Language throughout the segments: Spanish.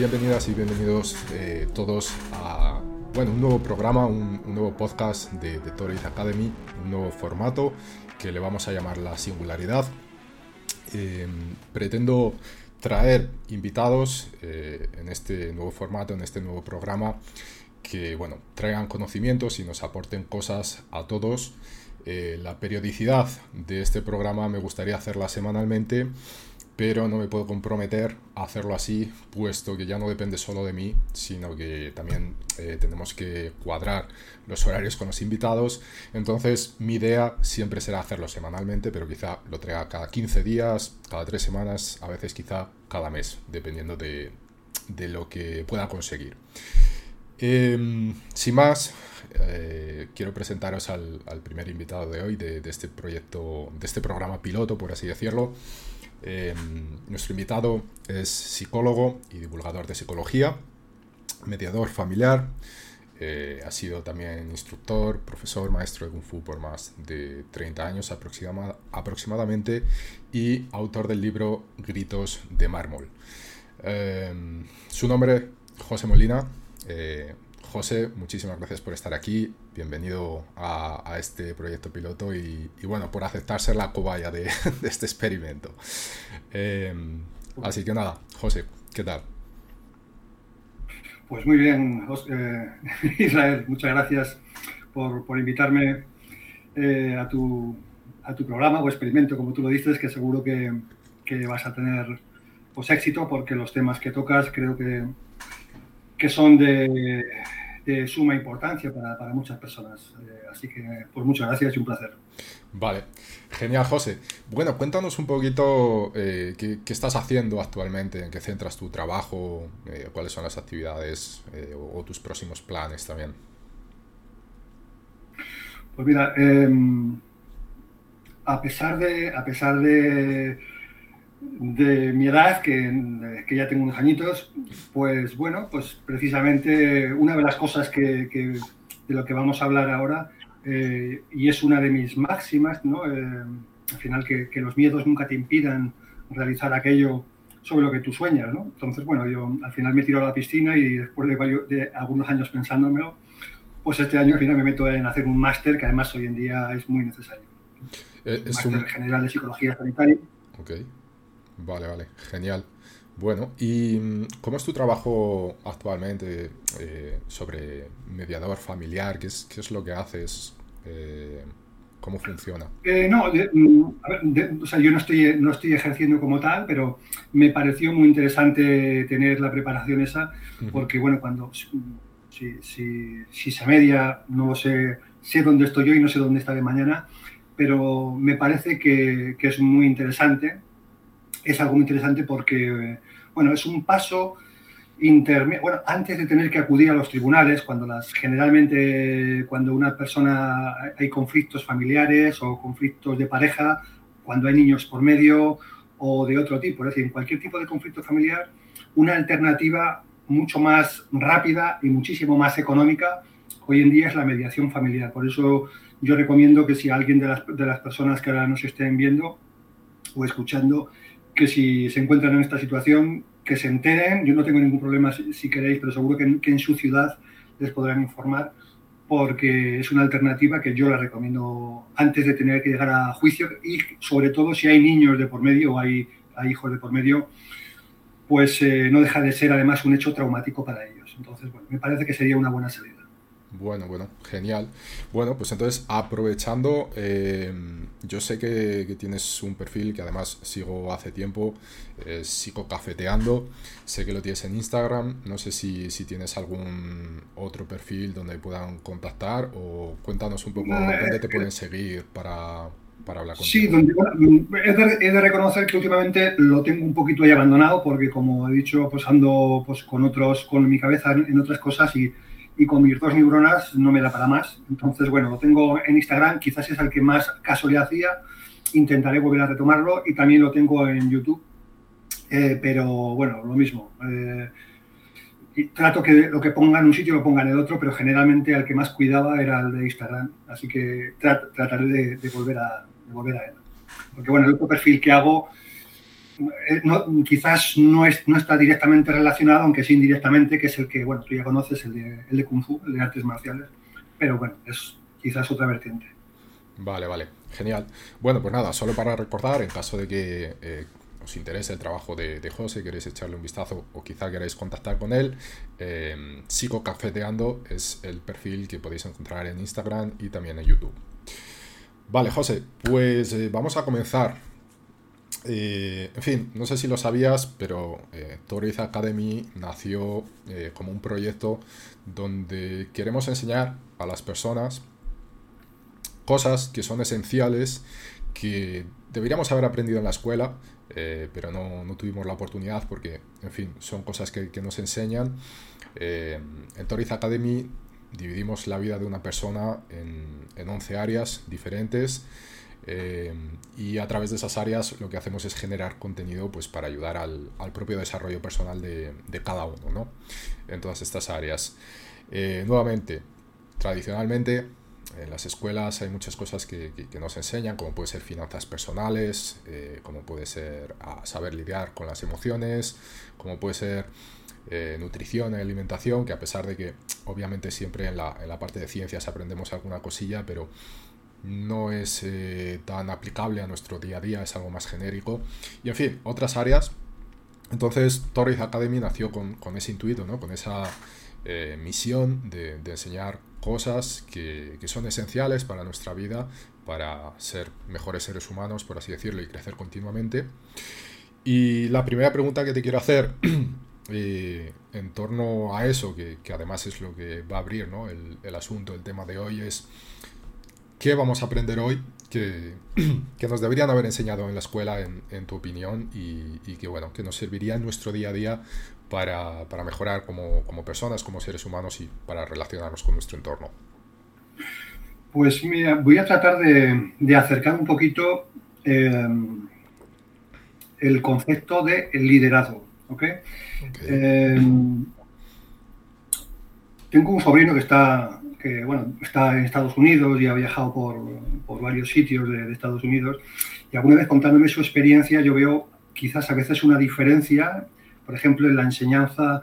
Bienvenidas y bienvenidos eh, todos a bueno, un nuevo programa, un, nuevo podcast de, de Academy, un nuevo formato que le vamos a llamar la singularidad. Em, pretendo traer invitados eh, en este nuevo formato, en este nuevo programa, que bueno, traigan conocimientos y nos aporten cosas a todos. Eh, la periodicidad de este programa me gustaría hacerla semanalmente pero no me puedo comprometer a hacerlo así, puesto que ya no depende solo de mí, sino que también eh, tenemos que cuadrar los horarios con los invitados. Entonces, mi idea siempre será hacerlo semanalmente, pero quizá lo traiga cada 15 días, cada 3 semanas, a veces quizá cada mes, dependiendo de, lo que pueda conseguir. Em, sin más, eh, quiero presentaros al, primer invitado de hoy de, de, este proyecto, de este programa piloto, por así decirlo. Em, nuestro invitado es psicólogo y divulgador de psicología, mediador familiar, eh, ha sido también instructor, profesor, maestro de Kung Fu por más de 30 años aproximadamente y autor del libro Gritos de Mármol. Em, su nombre, José Molina. José, muchísimas gracias por estar aquí. Bienvenido a, este proyecto piloto y, bueno, por aceptar ser la cobaya de, este experimento. Em, así que nada, José, ¿qué tal? Pues muy bien, eh, Israel, muchas gracias por, invitarme eh, a, tu, a, tu, programa o experimento, como tú lo dices, que seguro que, que vas a tener pues, éxito porque los temas que tocas creo que, que son de, de suma importancia para, para muchas personas. Eh, así que, pues muchas gracias y un placer. Vale, genial, José. Bueno, cuéntanos un poquito eh, qué, estás haciendo actualmente, en qué centras tu trabajo, eh, cuáles son las actividades o, tus próximos planes también. Pues mira, em, a pesar de, a pesar de de mi edad, que, que, ya tengo unos añitos, pues bueno, pues precisamente una de las cosas que, de lo que vamos a hablar ahora, eh, y es una de mis máximas, ¿no? Eh, al final que, que, los miedos nunca te impidan realizar aquello sobre lo que tú sueñas, ¿no? Entonces, bueno, yo al final me tiro a la piscina y después de, varios, de algunos años pensándomelo, pues este año al final me meto en hacer un máster que además hoy en día es muy necesario. Eh, es máster un... general de psicología sanitaria. Okay. Vale, vale, genial. Bueno, ¿y mm, cómo es tu trabajo actualmente eh, sobre mediador familiar? ¿Qué es, qué es lo que haces? Eh, ¿Cómo funciona? Eh, no, mm, o sea, yo no estoy, no estoy ejerciendo como tal, pero me pareció muy interesante tener la preparación esa, porque bueno, cuando si, si, si, se media, no sé, sé dónde estoy yo y no sé dónde estaré mañana, pero me parece que, que es muy interesante es algo interesante porque, bueno, es un paso intermedio, bueno, antes de tener que acudir a los tribunales, cuando las, generalmente cuando una persona hay conflictos familiares o conflictos de pareja, cuando hay niños por medio o de otro tipo, es decir, en cualquier tipo de conflicto familiar, una alternativa mucho más rápida y muchísimo más económica hoy en día es la mediación familiar. Por eso yo recomiendo que si alguien de las, de las personas que ahora nos estén viendo o escuchando que si se encuentran en esta situación, que se enteren. Yo no tengo ningún problema si, queréis, pero seguro que en, su ciudad les podrán informar porque es una alternativa que yo la recomiendo antes de tener que llegar a juicio y sobre todo si hay niños de por medio o hay, hijos de por medio, pues eh, no deja de ser además un hecho traumático para ellos. Entonces, bueno, me parece que sería una buena salida. Bueno, bueno, genial. Bueno, pues entonces aprovechando, eh, yo sé que, tienes un perfil que además sigo hace tiempo, eh, sigo cafeteando, sé que lo tienes en Instagram, no sé si, si, tienes algún otro perfil donde puedan contactar o cuéntanos un poco dónde te pueden seguir para, para hablar contigo. Sí, donde, he, de, he, de, reconocer que últimamente lo tengo un poquito ahí abandonado porque como he dicho, pues ando pues, con otros, con mi cabeza en otras cosas y y con mis dos neuronas no me da para más. Entonces, bueno, lo tengo en Instagram, quizás es el que más caso le hacía. Intentaré volver a retomarlo y también lo tengo en YouTube. Eh, pero bueno, lo mismo. Eh, trato que lo que ponga en un sitio lo ponga en el otro, pero generalmente al que más cuidaba era el de Instagram. Así que trataré de, volver a, de volver a él. Porque bueno, el otro perfil que hago eh, quizás no, es, no está directamente relacionado, aunque sí indirectamente, que es el que, bueno, tú ya conoces, el de, el de Kung Fu, el de artes marciales. Pero bueno, es quizás otra vertiente. Vale, vale, genial. Bueno, pues nada, solo para recordar, en caso de que eh, os interese el trabajo de, de, José, queréis echarle un vistazo o quizá queréis contactar con él, eh, Sigo Cafeteando es el perfil que podéis encontrar en Instagram y también en YouTube. Vale, José, pues eh, vamos a comenzar eh, en fin, no sé si lo sabías, pero eh, Academy nació eh, como un proyecto donde queremos enseñar a las personas cosas que son esenciales, que deberíamos haber aprendido en la escuela, eh, pero no, tuvimos la oportunidad porque, en fin, son cosas que, nos enseñan. en Toriz Academy dividimos la vida de una persona en, en 11 áreas diferentes. Eh, y a través de esas áreas lo que hacemos es generar contenido pues, para ayudar al, propio desarrollo personal de, cada uno ¿no? en todas estas áreas. Eh, nuevamente, tradicionalmente en las escuelas hay muchas cosas que, nos enseñan, como puede ser finanzas personales, eh, como puede ser saber lidiar con las emociones, como puede ser nutrición y alimentación, que a pesar de que obviamente siempre en la, en la parte de ciencias aprendemos alguna cosilla, pero no es eh, tan aplicable a nuestro día a día, es algo más genérico. Y en fin, otras áreas. Entonces, Torres Academy nació con, ese intuito, ¿no? con esa eh, misión de, enseñar cosas que, son esenciales para nuestra vida, para ser mejores seres humanos, por así decirlo, y crecer continuamente. Y la primera pregunta que te quiero hacer eh, en torno a eso, que, además es lo que va a abrir ¿no? el, el asunto, el tema de hoy, es ¿Qué vamos a aprender hoy que, que, nos deberían haber enseñado en la escuela, en, tu opinión, y, que, bueno, que nos serviría en nuestro día a día para, para mejorar como, como, personas, como seres humanos y para relacionarnos con nuestro entorno? Pues mira, voy a tratar de, de acercar un poquito eh, el concepto de liderazgo. ¿okay? Eh, tengo un sobrino que está que bueno, está en Estados Unidos y ha viajado por, por varios sitios de, Estados Unidos. Y alguna vez contándome su experiencia, yo veo quizás a veces una diferencia, por ejemplo, en la enseñanza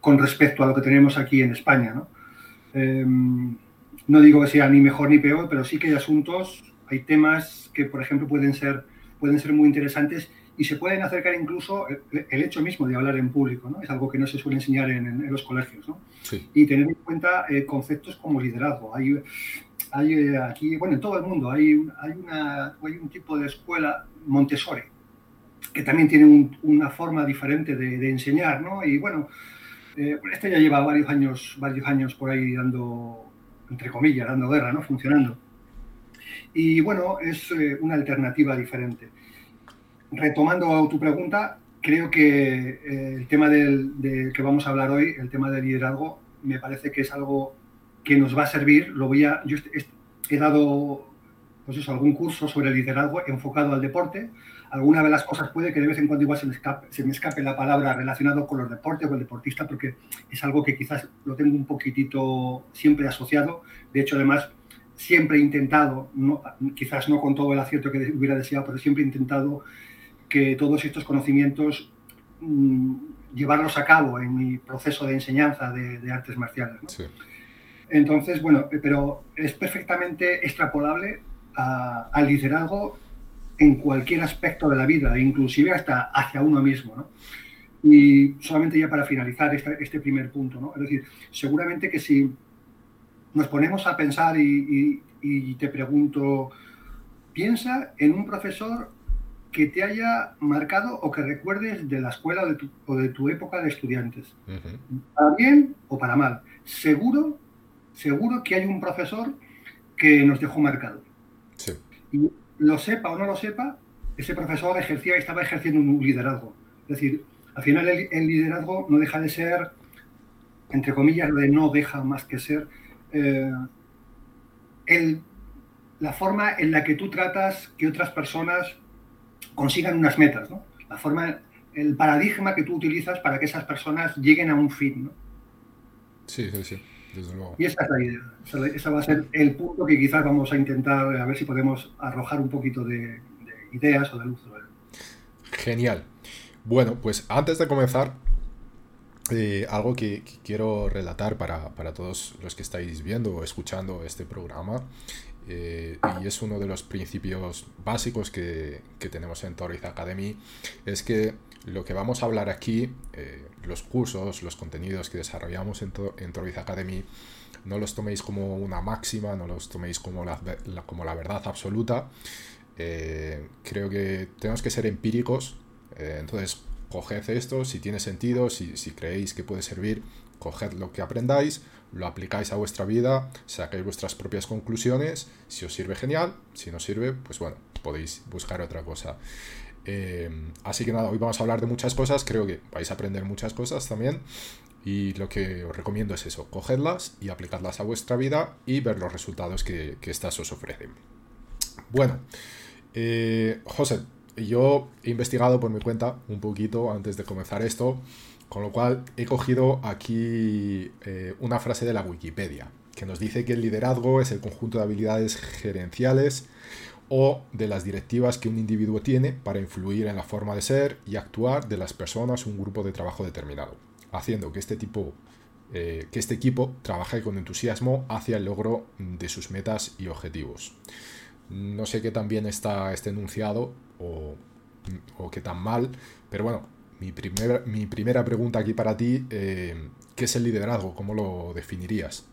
con respecto a lo que tenemos aquí en España. ¿no? Em, no digo que sea ni mejor ni peor, pero sí que hay asuntos, hay temas que, por ejemplo, pueden ser, pueden ser muy interesantes y se pueden acercar incluso el, hecho mismo de hablar en público, ¿no? Es algo que no se suele enseñar en, los colegios, ¿no? Y tener en cuenta eh, conceptos como liderazgo. Hay, hay eh, aquí, bueno, en todo el mundo hay, hay, una, hay un tipo de escuela Montessori que también tiene una forma diferente de, enseñar, ¿no? Y bueno, eh, este ya lleva varios años, varios años por ahí dando, entre comillas, dando guerra, ¿no? Funcionando. Y bueno, es una alternativa diferente retomando tu pregunta, creo que eh, el tema del, que vamos a hablar hoy, el tema del liderazgo, me parece que es algo que nos va a servir. Lo he dado pues eso, algún curso sobre liderazgo enfocado al deporte. Alguna de las cosas puede que de vez en cuando igual se me, escape, se me escape la palabra relacionado con los deportes o el deportista, porque es algo que quizás lo tengo un poquitito siempre asociado. De hecho, además, siempre he intentado, quizás no con todo el acierto que hubiera deseado, pero siempre he intentado que todos estos conocimientos mm, llevarlos a cabo en mi proceso de enseñanza de, artes marciales. Entonces, bueno, pero es perfectamente extrapolable al liderazgo en cualquier aspecto de la vida, inclusive hasta hacia uno mismo. Y solamente ya para finalizar este primer punto, ¿no? Es decir, seguramente que si nos ponemos a pensar y, te pregunto, piensa en un profesor que te haya marcado o que recuerdes de la escuela o de tu, época de estudiantes, para bien o para mal. Seguro, seguro que hay un profesor que nos dejó marcado. Y lo sepa o no lo sepa, ese profesor ejercía, estaba ejerciendo un liderazgo. Es decir, al final el, liderazgo no deja de ser, entre comillas, lo de no deja más que ser eh, la forma en la que tú tratas que otras personas consigan unas metas, ¿no? La forma, el paradigma que tú utilizas para que esas personas lleguen a un fin, ¿no? Sí, sí, sí, desde luego. Y esa es la idea. Esa, va a ser el punto que quizás vamos a intentar a ver si podemos arrojar un poquito de, ideas o de luz Genial. Bueno, pues antes de comenzar, eh, algo que, quiero relatar para, todos los que estáis viendo o escuchando este programa, eh, y es uno de los principios básicos que, tenemos en Torriz Academy, es que lo que vamos a hablar aquí, eh, los cursos, los contenidos que desarrollamos en, Academy, no los toméis como una máxima, no los toméis como la, como la verdad absoluta. creo que tenemos que ser empíricos eh, entonces, coged esto, si tiene sentido, si, creéis que puede servir, coged lo que aprendáis, lo aplicáis a vuestra vida, sacáis vuestras propias conclusiones, si os sirve genial, si no sirve, pues bueno, podéis buscar otra cosa. Eh, así que nada, hoy vamos a hablar de muchas cosas, creo que vais a aprender muchas cosas también. Y lo que os recomiendo es eso, cogedlas y aplicadlas a vuestra vida y ver los resultados que, que estas os ofrecen. Bueno, eh, José, yo he investigado por mi cuenta un poquito antes de comenzar esto, con lo cual he cogido aquí eh, una frase de la Wikipedia, que nos dice que el liderazgo es el conjunto de habilidades gerenciales o de las directivas que un individuo tiene para influir en la forma de ser y actuar de las personas o un grupo de trabajo determinado, haciendo que este tipo eh, que este equipo trabaje con entusiasmo hacia el logro de sus metas y objetivos. No sé qué tan bien está este enunciado o, qué tan mal, pero bueno, mi, mi primera pregunta aquí para ti, eh, ¿qué es el liderazgo? ¿Cómo lo definirías?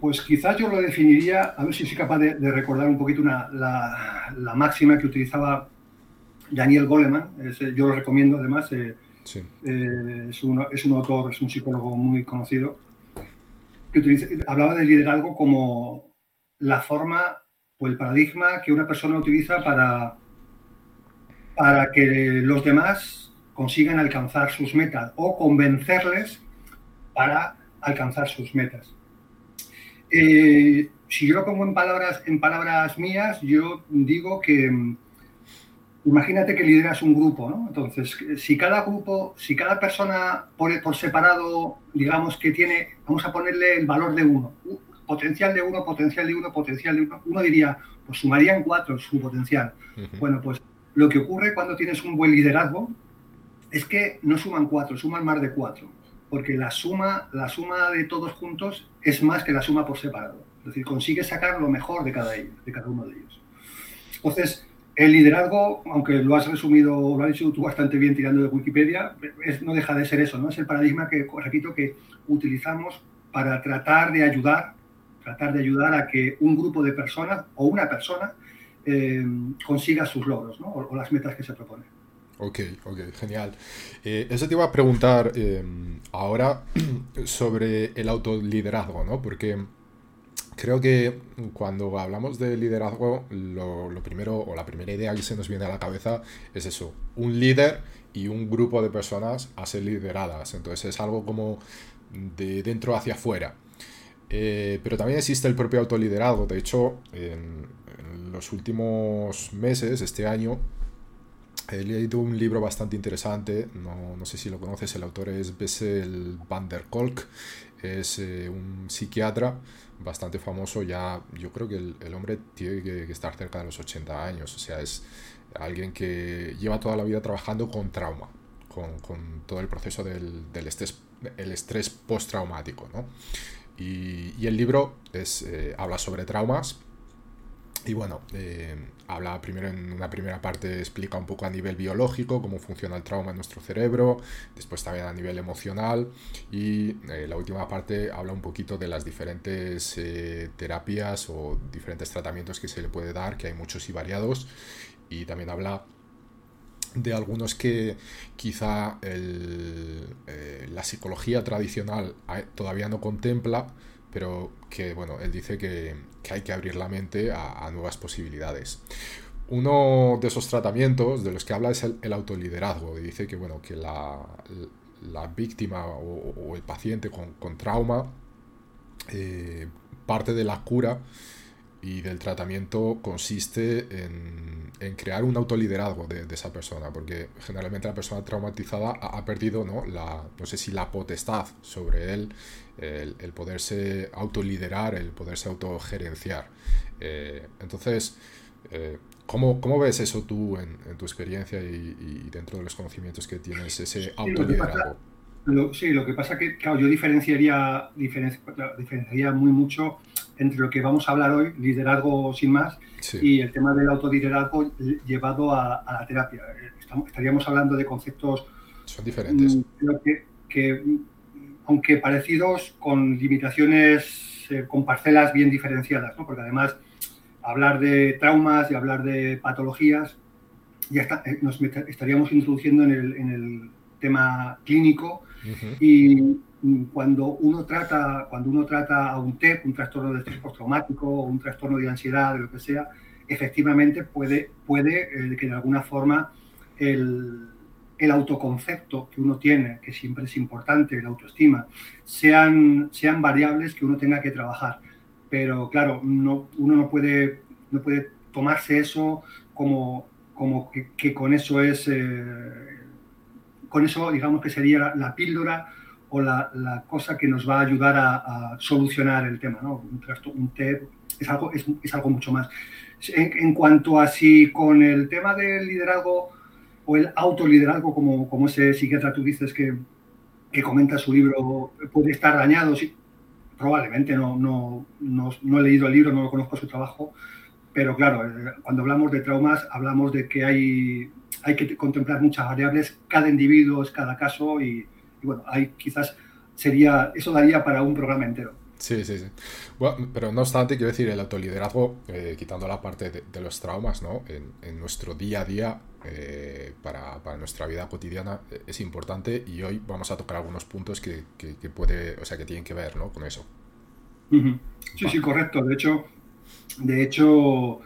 Pues quizás yo lo definiría, a ver si soy capaz de, recordar un poquito la, máxima que utilizaba Daniel Goleman, yo lo recomiendo además, eh, eh, es, un, es, un, autor, es un psicólogo muy conocido, que hablaba del liderazgo como la forma o el paradigma que una persona utiliza para, para que los demás consigan alcanzar sus metas o convencerles para alcanzar sus metas. Eh, si yo lo pongo en palabras, en palabras mías, yo digo que imagínate que lideras un grupo, ¿no? Entonces, si cada grupo, si cada persona por, por separado, digamos que tiene, vamos a ponerle el valor de uno, potencial de uno, potencial de uno, potencial de uno, uno diría, pues sumarían cuatro su potencial. Bueno, pues lo que ocurre cuando tienes un buen liderazgo es que no suman cuatro, suman más de cuatro, porque la suma, la suma de todos juntos es más que la suma por separado. Es decir, consigues sacar lo mejor de cada, ellos, de cada uno de ellos. Entonces, el liderazgo, aunque lo has resumido, lo has dicho tú bastante bien tirando de Wikipedia, es, no deja de ser eso, ¿no? Es el paradigma que, repito, que utilizamos para tratar de ayudar tratar de ayudar a que un grupo de personas o una persona eh, consiga sus logros o, las metas que se propone. Ok, ok, genial. Eh, eso te iba a preguntar eh, ahora sobre el autoliderazgo, ¿no? Porque creo que cuando hablamos de liderazgo, lo, primero o la primera idea que se nos viene a la cabeza es eso, un líder y un grupo de personas a ser lideradas. Entonces es algo como de dentro hacia afuera. Eh, pero también existe el propio autoliderazgo. De hecho, en, los últimos meses, este año, he leído un libro bastante interesante. No, sé si lo conoces, el autor es Bessel van der Kolk. Es eh, un psiquiatra bastante famoso. Ya, yo creo que el, hombre tiene que, estar cerca de los 80 años. O sea, es alguien que lleva toda la vida trabajando con trauma. Con, todo el proceso del, del estrés, el estrés postraumático, ¿no? Y, el libro es, eh, habla sobre traumas y bueno, eh, habla primero en una primera parte, explica un poco a nivel biológico cómo funciona el trauma en nuestro cerebro, después también a nivel emocional y eh, la última parte habla un poquito de las diferentes eh, terapias o diferentes tratamientos que se le puede dar, que hay muchos y variados, y también habla de algunos que quizá la psicología tradicional todavía no contempla, pero que bueno, él dice que, hay que abrir la mente a, nuevas posibilidades. Uno de esos tratamientos de los que habla es el, autoliderazgo y dice que bueno, que la, víctima o, el paciente con, trauma eh, parte de la cura y del tratamiento consiste en, crear un autoliderazgo de, de, esa persona, porque generalmente la persona traumatizada ha, perdido, ¿no? La, no sé si la potestad sobre él, el, poderse autoliderar, el poderse autogerenciar. Eh, entonces, eh, ¿cómo, ¿cómo, ves eso tú en, tu experiencia y, dentro de los conocimientos que tienes, ese autoliderazgo? sí, lo que pasa que, claro, yo diferenciaría, diferenciaría muy mucho entre lo que vamos a hablar hoy, liderazgo sin más, y el tema del autoliderazgo llevado a, la terapia. estaríamos hablando de conceptos... Son diferentes. Mm, que, aunque parecidos, con limitaciones, eh, con parcelas bien diferenciadas, ¿no? porque además hablar de traumas y hablar de patologías, ya eh, nos estaríamos introduciendo en el, en el tema clínico y cuando uno trata, cuando uno trata a un TEP, un trastorno de estrés postraumático o un trastorno de ansiedad, de lo que sea, efectivamente puede, puede eh, que de alguna forma el, el, autoconcepto que uno tiene, que siempre es importante, la autoestima, sean, sean variables que uno tenga que trabajar. Pero claro, no, uno no puede, no puede tomarse eso como, como que, con eso es, eh, con eso digamos que sería la píldora o la, cosa que nos va a ayudar a, solucionar el tema, ¿no? Un, un TEP es algo, es, algo mucho más. En, cuanto a si con el tema del liderazgo o el autoliderazgo, como, como ese psiquiatra tú dices que, que comenta su libro, puede estar dañado, sí, probablemente, no, no, no, he leído el libro, no lo conozco su trabajo, pero claro, eh, cuando hablamos de traumas, hablamos de que hay, hay que contemplar muchas variables, cada individuo es cada caso y, bueno, ahí quizás sería, eso daría para un programa entero. Sí, sí, sí. Pero no obstante, quiero decir, el autoliderazgo, eh, quitando la parte de, los traumas, ¿no? En, nuestro día a día, eh, para, para, nuestra vida cotidiana, eh, es importante y hoy vamos a tocar algunos puntos que, que, puede, o sea, que tienen que ver, ¿no? Con eso. Sí, sí, correcto. De hecho, de hecho,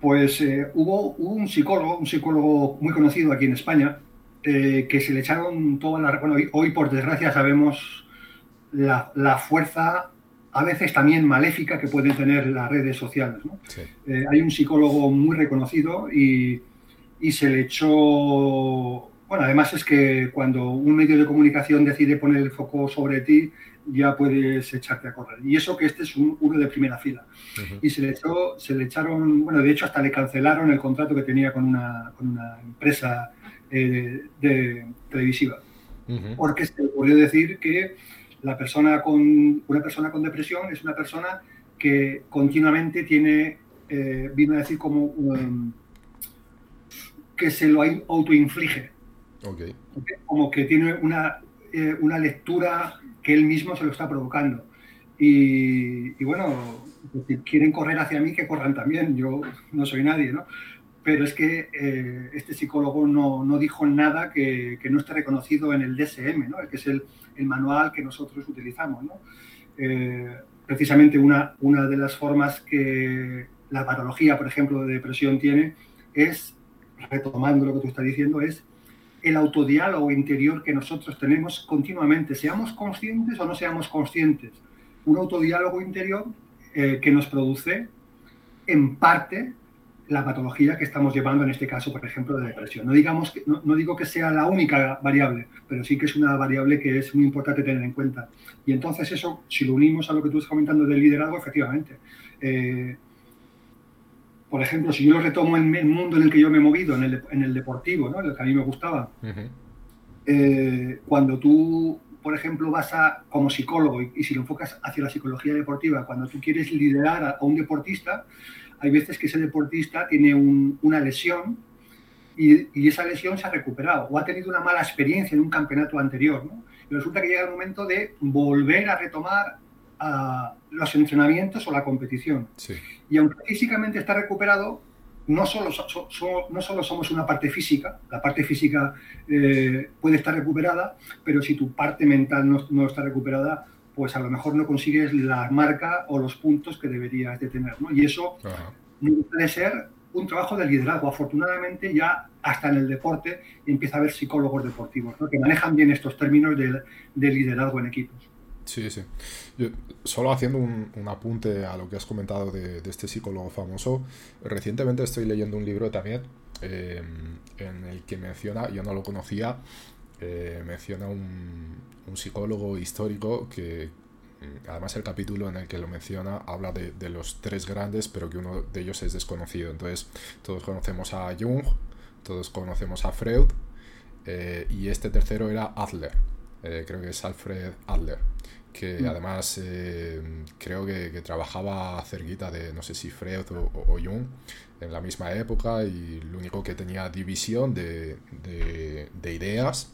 pues hubo, hubo, un psicólogo, un psicólogo muy conocido aquí en España, eh, que se le echaron todas las... Bueno, hoy, por desgracia sabemos la, la, fuerza, a veces también maléfica, que pueden tener las redes sociales. Eh, hay un psicólogo muy reconocido y, y, se le echó... Bueno, además es que cuando un medio de comunicación decide poner el foco sobre ti, ya puedes echarte a correr. Y eso que este es uno de primera fila. Y se le, echó, se le echaron, bueno, de hecho hasta le cancelaron el contrato que tenía con una, con una empresa eh, de, televisiva. Porque se ocurrió decir que la persona con, una persona con depresión es una persona que continuamente tiene, eh, vino a decir como um, que se lo autoinflige. Como que tiene una, eh, una lectura que él mismo se lo está provocando. Y, y, bueno, si quieren correr hacia mí, que corran también. Yo no soy nadie, ¿no? pero es que eh, este psicólogo no, no, dijo nada que, que, no esté reconocido en el DSM, ¿no? que es el, el manual que nosotros utilizamos. ¿no? Eh, precisamente una, una de las formas que la patología, por ejemplo, de depresión tiene es, retomando lo que tú estás diciendo, es el autodiálogo interior que nosotros tenemos continuamente, seamos conscientes o no seamos conscientes. Un autodiálogo interior eh, que nos produce, en parte, la patología que estamos llevando en este caso, por ejemplo, de depresión. No, digamos que, no, digo que sea la única variable, pero sí que es una variable que es muy importante tener en cuenta. Y entonces eso, si lo unimos a lo que tú estás comentando del liderazgo, efectivamente. Eh, por ejemplo, si yo lo retomo en el mundo en el que yo me he movido, en el, en el deportivo, ¿no? en el que a mí me gustaba, eh, cuando tú, por ejemplo, vas a, como psicólogo, y, si lo enfocas hacia la psicología deportiva, cuando tú quieres liderar a un deportista, hay veces que ese deportista tiene una lesión y, esa lesión se ha recuperado o ha tenido una mala experiencia en un campeonato anterior. ¿no? Y resulta que llega el momento de volver a retomar los entrenamientos o la competición. Y aunque físicamente está recuperado, no solo, no solo somos una parte física, la parte física eh, puede estar recuperada, pero si tu parte mental no, está recuperada, pues a lo mejor no consigues la marca o los puntos que deberías de tener. ¿no? Y eso puede ser un trabajo de liderazgo. Afortunadamente ya hasta en el deporte empieza a haber psicólogos deportivos que manejan bien estos términos de, liderazgo en equipos. Sí, sí. solo haciendo un, apunte a lo que has comentado de, este psicólogo famoso, recientemente estoy leyendo un libro también eh, en el que menciona, yo no lo conocía, eh, menciona un, psicólogo histórico que, mm, además el capítulo en el que lo menciona habla de, de, los tres grandes, pero que uno de ellos es desconocido. Entonces, todos conocemos a Jung, todos conocemos a Freud, eh, y este tercero era Adler, creo que es Alfred Adler que mm. además eh, creo que, trabajaba cerquita de, no sé si Freud o, Jung, en la misma época y lo único que tenía división de, ideas.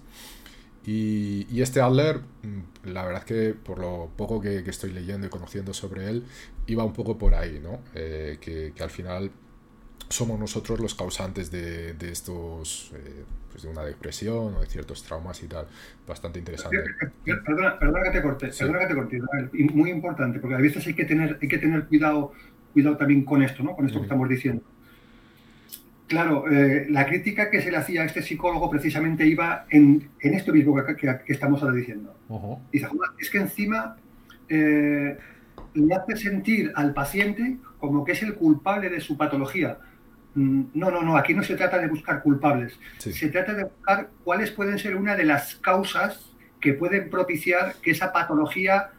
Y, este Adler, mm, la verdad que por lo poco que, estoy leyendo y conociendo sobre él, iba un poco por ahí, ¿no? Eh, que, al final somos nosotros los causantes de, estos, eh, pues de una depresión o de ciertos traumas y tal. Bastante interesante. Perdona, perdona que te corte, perdona que te corte. Muy importante, porque a veces hay que tener, hay que tener cuidado, cuidado también con esto, ¿no? Con esto que estamos diciendo. Claro, eh, la crítica que se le hacía a este psicólogo precisamente iba en, en esto mismo que, estamos ahora diciendo. Dice, es que encima eh, le hace sentir al paciente como que es el culpable de su patología no, no, no, aquí no se trata de buscar culpables, se trata de buscar cuáles pueden ser una de las causas que pueden propiciar que esa patología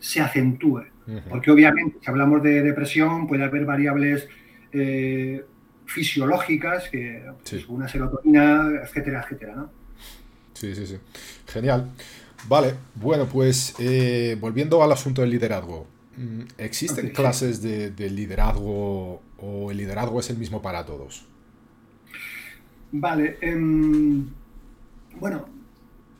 se acentúe. Porque obviamente, si hablamos de depresión, puede haber variables eh, fisiológicas, que, pues, una serotonina, etcétera, etcétera. ¿no? Sí, sí, sí. Genial. Vale, bueno, pues eh, volviendo al asunto del liderazgo. Mm, ¿Existen clases de, liderazgo o el liderazgo es el mismo para todos? Vale. Em, bueno,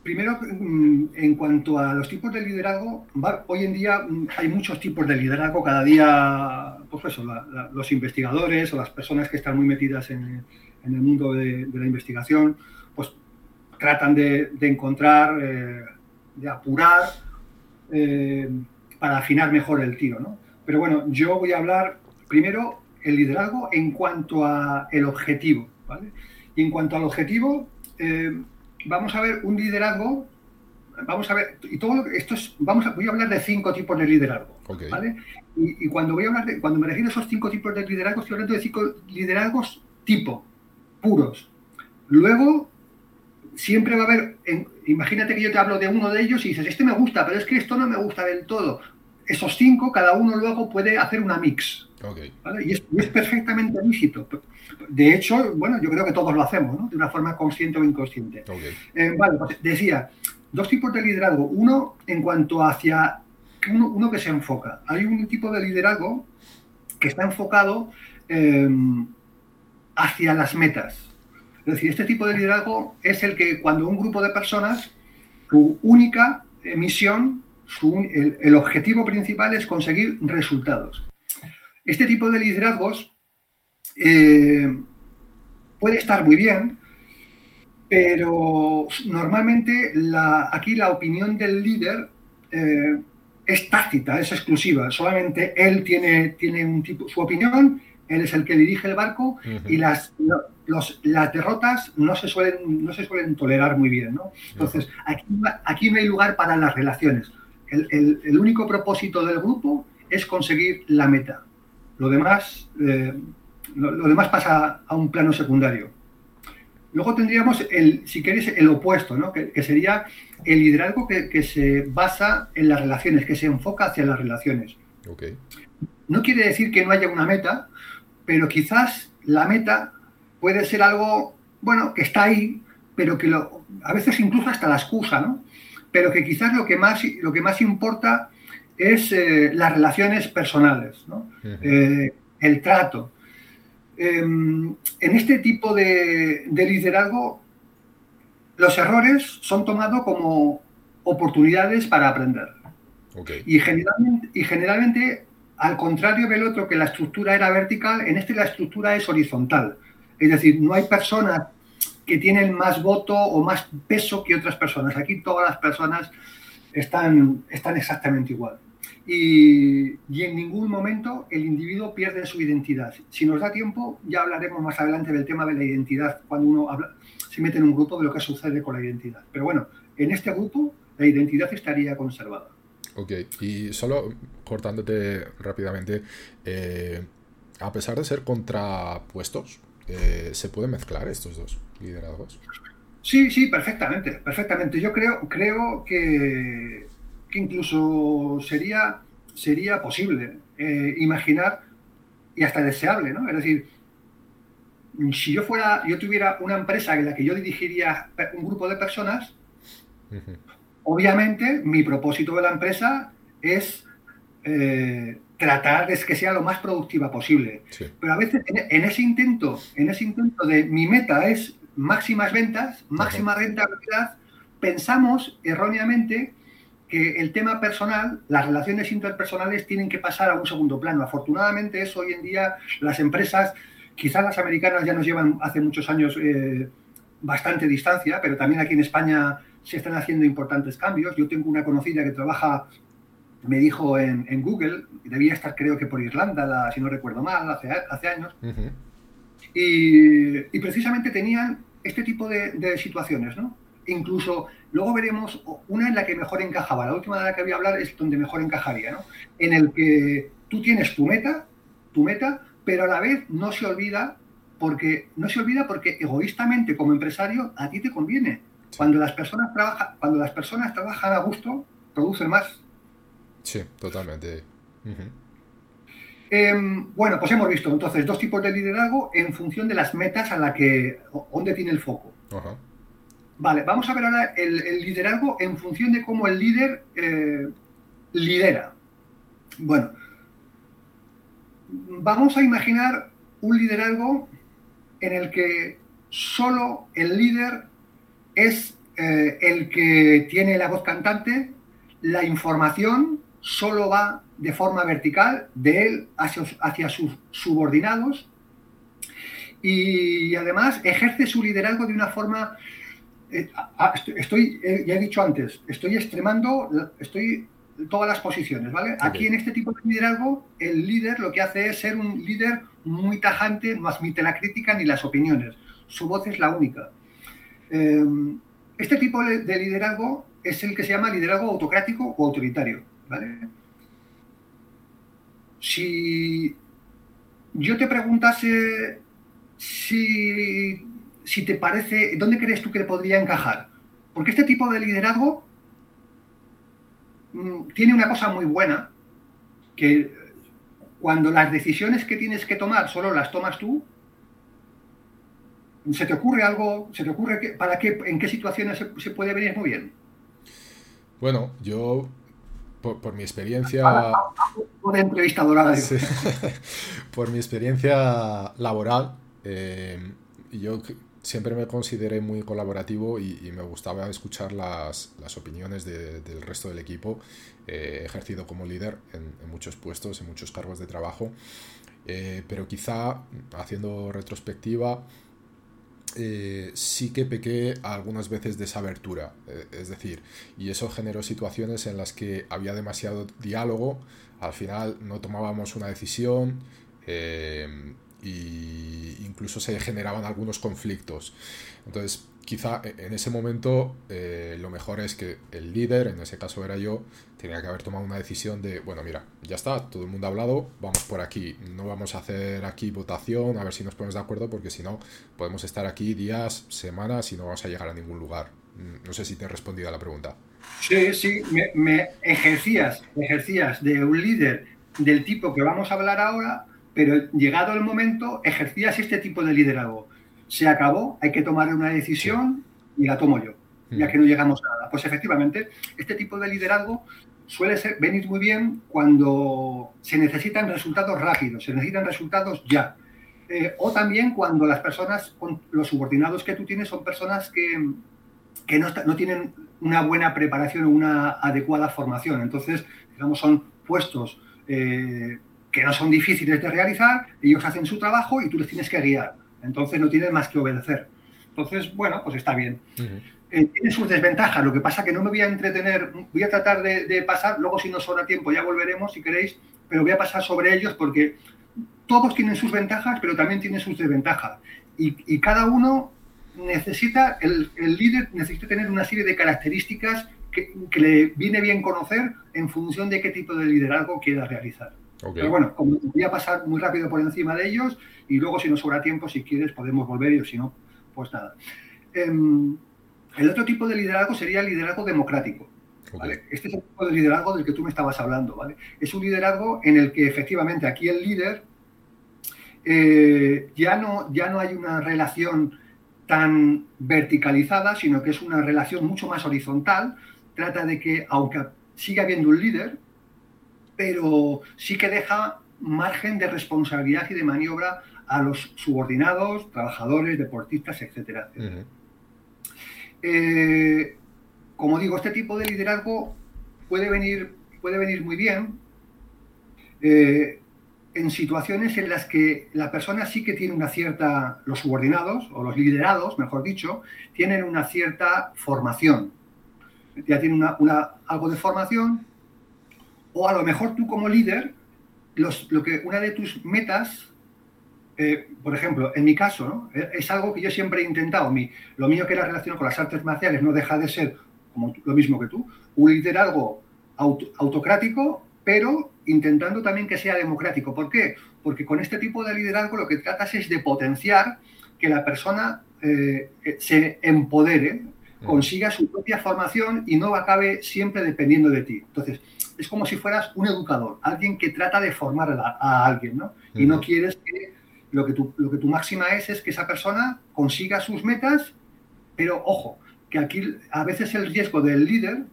primero, mm, en cuanto a los tipos de liderazgo, hoy en día mm, hay muchos tipos de liderazgo. Cada día, pues eso, los investigadores o las personas que están muy metidas en, el mundo de, la investigación, pues tratan de, encontrar, eh, de apurar. Eh, para afinar mejor el tiro, ¿no? Pero bueno, yo voy a hablar primero el liderazgo en cuanto a el objetivo, ¿vale? Y en cuanto al objetivo, eh, vamos a ver un liderazgo, vamos a ver, y todo esto es, vamos a, voy a hablar de cinco tipos de liderazgo, ¿vale? Y, cuando voy a hablar de, cuando me refiero a esos cinco tipos de liderazgo, estoy hablando de cinco liderazgos tipo, puros. Luego, siempre va a haber, imagínate que yo te hablo de uno de ellos y dices, este me gusta, pero es que esto no me gusta del todo. Esos cinco, cada uno luego puede hacer una mix. Y, es, perfectamente lícito. De hecho, bueno, yo creo que todos lo hacemos, ¿no? De una forma consciente o inconsciente. Eh, vale, pues decía, dos tipos de liderazgo. Uno en cuanto hacia uno, que se enfoca. Hay un tipo de liderazgo que está enfocado eh, hacia las metas. Es decir, este tipo de liderazgo es el que cuando un grupo de personas, su única misión, el, objetivo principal es conseguir resultados. Este tipo de liderazgos eh, puede estar muy bien, pero normalmente aquí la opinión del líder eh, es tácita, es exclusiva. Solamente él tiene, tiene un tipo, su opinión, él es el que dirige el barco y las, las derrotas no se, suelen, no se suelen tolerar muy bien. ¿no? Entonces, aquí, aquí no hay lugar para las relaciones. El, único propósito del grupo es conseguir la meta. Lo demás, eh, lo, demás pasa a un plano secundario. Luego tendríamos, el, si queréis, el opuesto, ¿no? que, sería el liderazgo que, se basa en las relaciones, que se enfoca hacia las relaciones. No quiere decir que no haya una meta, pero quizás la meta puede ser algo, bueno, que está ahí, pero que lo, a veces incluso hasta la excusa, ¿no? Pero que quizás lo que más, lo que más importa es eh, las relaciones personales, ¿no? Eh, el trato. Em, en este tipo de, liderazgo, los errores son tomados como oportunidades para aprender. Y, generalmente, y generalmente, al contrario del otro, que la estructura era vertical, en este la estructura es horizontal. Es decir, no hay personas que tienen más voto o más peso que otras personas. Aquí todas las personas están, están exactamente igual. Y, en ningún momento el individuo pierde su identidad. Si nos da tiempo, ya hablaremos más adelante del tema de la identidad, cuando uno se mete en un grupo de lo que sucede con la identidad. Pero bueno, en este grupo la identidad estaría conservada. Ok, y solo cortándote rápidamente, eh, a pesar de ser contrapuestos, eh, ¿se pueden mezclar estos dos liderazgos? Sí, sí, perfectamente, perfectamente. Yo creo, creo que, incluso sería, sería posible eh, imaginar y hasta deseable, ¿no? Es decir, si yo fuera, yo tuviera una empresa en la que yo dirigiría un grupo de personas, obviamente mi propósito de la empresa es eh, tratar de que sea lo más productiva posible. Pero a veces en, ese intento, en ese intento de mi meta es máximas ventas, máxima rentabilidad, pensamos erróneamente que el tema personal, las relaciones interpersonales tienen que pasar a un segundo plano. Afortunadamente eso hoy en día las empresas, quizás las americanas ya nos llevan hace muchos años eh, bastante distancia, pero también aquí en España se están haciendo importantes cambios. Yo tengo una conocida que trabaja, me dijo en, Google, debía estar creo que por Irlanda, si no recuerdo mal, hace, hace años. y, precisamente tenían este tipo de, situaciones, ¿no? Incluso luego veremos una en la que mejor encajaba, la última de la que voy a hablar es donde mejor encajaría, ¿no? En el que tú tienes tu meta, tu meta, pero a la vez no se olvida porque no se olvida porque egoístamente como empresario a ti te conviene. Cuando las personas trabajan, cuando las personas trabajan a gusto, producen más. Sí, totalmente. Em, bueno, pues hemos visto entonces dos tipos de liderazgo en función de las metas a la que, dónde tiene el foco. Vale, vamos a ver ahora el, liderazgo en función de cómo el líder eh, lidera. Bueno, vamos a imaginar un liderazgo en el que solo el líder es eh, el que tiene la voz cantante, la información solo va de forma vertical de él hacia, sus subordinados y además ejerce su liderazgo de una forma, estoy, eh, ya he dicho antes, estoy extremando, estoy todas las posiciones, ¿vale? Aquí en este tipo de liderazgo, el líder lo que hace es ser un líder muy tajante, no admite la crítica ni las opiniones, su voz es la única. Em, este tipo de liderazgo es el que se llama liderazgo autocrático o autoritario. Si yo te preguntase si, si te parece, ¿dónde crees tú que podría encajar? Porque este tipo de liderazgo mm, tiene una cosa muy buena, que cuando las decisiones que tienes que tomar solo las tomas tú, ¿se te ocurre algo? ¿Se te ocurre que, para qué, en qué situaciones se, se puede venir muy bien? Bueno, yo por, mi experiencia... Una por mi experiencia laboral, eh, yo siempre me consideré muy colaborativo y, me gustaba escuchar las, opiniones del resto del equipo. Eh, ejercido como líder en, muchos puestos, en muchos cargos de trabajo, eh, pero quizá haciendo retrospectiva eh, sí que pequé algunas veces de esa abertura. Es decir, y eso generó situaciones en las que había demasiado diálogo, al final no tomábamos una decisión e incluso se generaban algunos conflictos. Entonces, quizá e, en ese momento eh, lo mejor es que el líder, en ese caso era yo, tenía que haber tomado una decisión de, bueno, mira, ya está, todo el mundo ha hablado, vamos por aquí, no vamos a hacer aquí votación, a ver si nos ponemos de acuerdo, porque si no, podemos estar aquí días, semanas y no vamos a llegar a ningún lugar. Mm, no sé si te he respondido a la pregunta. Sí, sí, me, me ejercías, ejercías de un líder del tipo que vamos a hablar ahora, pero llegado el momento, ejercías este tipo de liderazgo se acabó, hay que tomar una decisión y la tomo yo, ya mm. que no llegamos a nada. Pues efectivamente, este tipo de liderazgo suele ser, venir muy bien cuando se necesitan resultados rápidos, se necesitan resultados ya. Eh, o también cuando las personas, los subordinados que tú tienes son personas que, que no, no, tienen una buena preparación o una adecuada formación. Entonces, digamos, son puestos eh, que no son difíciles de realizar, ellos hacen su trabajo y tú les tienes que guiar. Entonces no tienes más que obedecer. Entonces, bueno, pues está bien. Eh, tiene sus desventajas, lo que pasa que no me voy a entretener, voy a tratar de, pasar, luego si no sobra tiempo ya volveremos si queréis, pero voy a pasar sobre ellos porque todos tienen sus ventajas, pero también tienen sus desventajas. Y, cada uno necesita, el, líder necesita tener una serie de características que, le viene bien conocer en función de qué tipo de liderazgo quiera realizar. Pero bueno, voy a pasar muy rápido por encima de ellos y luego si nos sobra tiempo, si quieres, podemos volver y si no, pues nada. Em, el otro tipo de liderazgo sería el liderazgo democrático. Este es el tipo de liderazgo del que tú me estabas hablando. ¿vale? Es un liderazgo en el que efectivamente aquí el líder eh, ya, no, ya no hay una relación tan verticalizada, sino que es una relación mucho más horizontal. Trata de que, aunque siga habiendo un líder, pero sí que deja margen de responsabilidad y de maniobra a los subordinados, trabajadores, deportistas, etcétera. Eh, como digo, este tipo de liderazgo puede venir, puede venir muy bien eh, en situaciones en las que la persona sí que tiene una cierta, los subordinados o los liderados, mejor dicho, tienen una cierta formación. Ya tienen una, algo de formación, o a lo mejor tú como líder, lo que, una de tus metas eh, por ejemplo, en mi caso, eh, es algo que yo siempre he intentado. Mi, lo mío que era relacionado con las artes marciales no deja de ser, como lo mismo que tú, un liderazgo autocrático, pero intentando también que sea democrático. ¿Por qué? Porque con este tipo de liderazgo lo que tratas es de potenciar que la persona eh, se empodere, consiga su propia formación y no acabe siempre dependiendo de ti. Entonces, es como si fueras un educador, alguien que trata de formar a, alguien, ¿no? Y no quieres que lo que, tu, lo que tu máxima es es que esa persona consiga sus metas, pero ojo, que aquí a veces el riesgo del líder,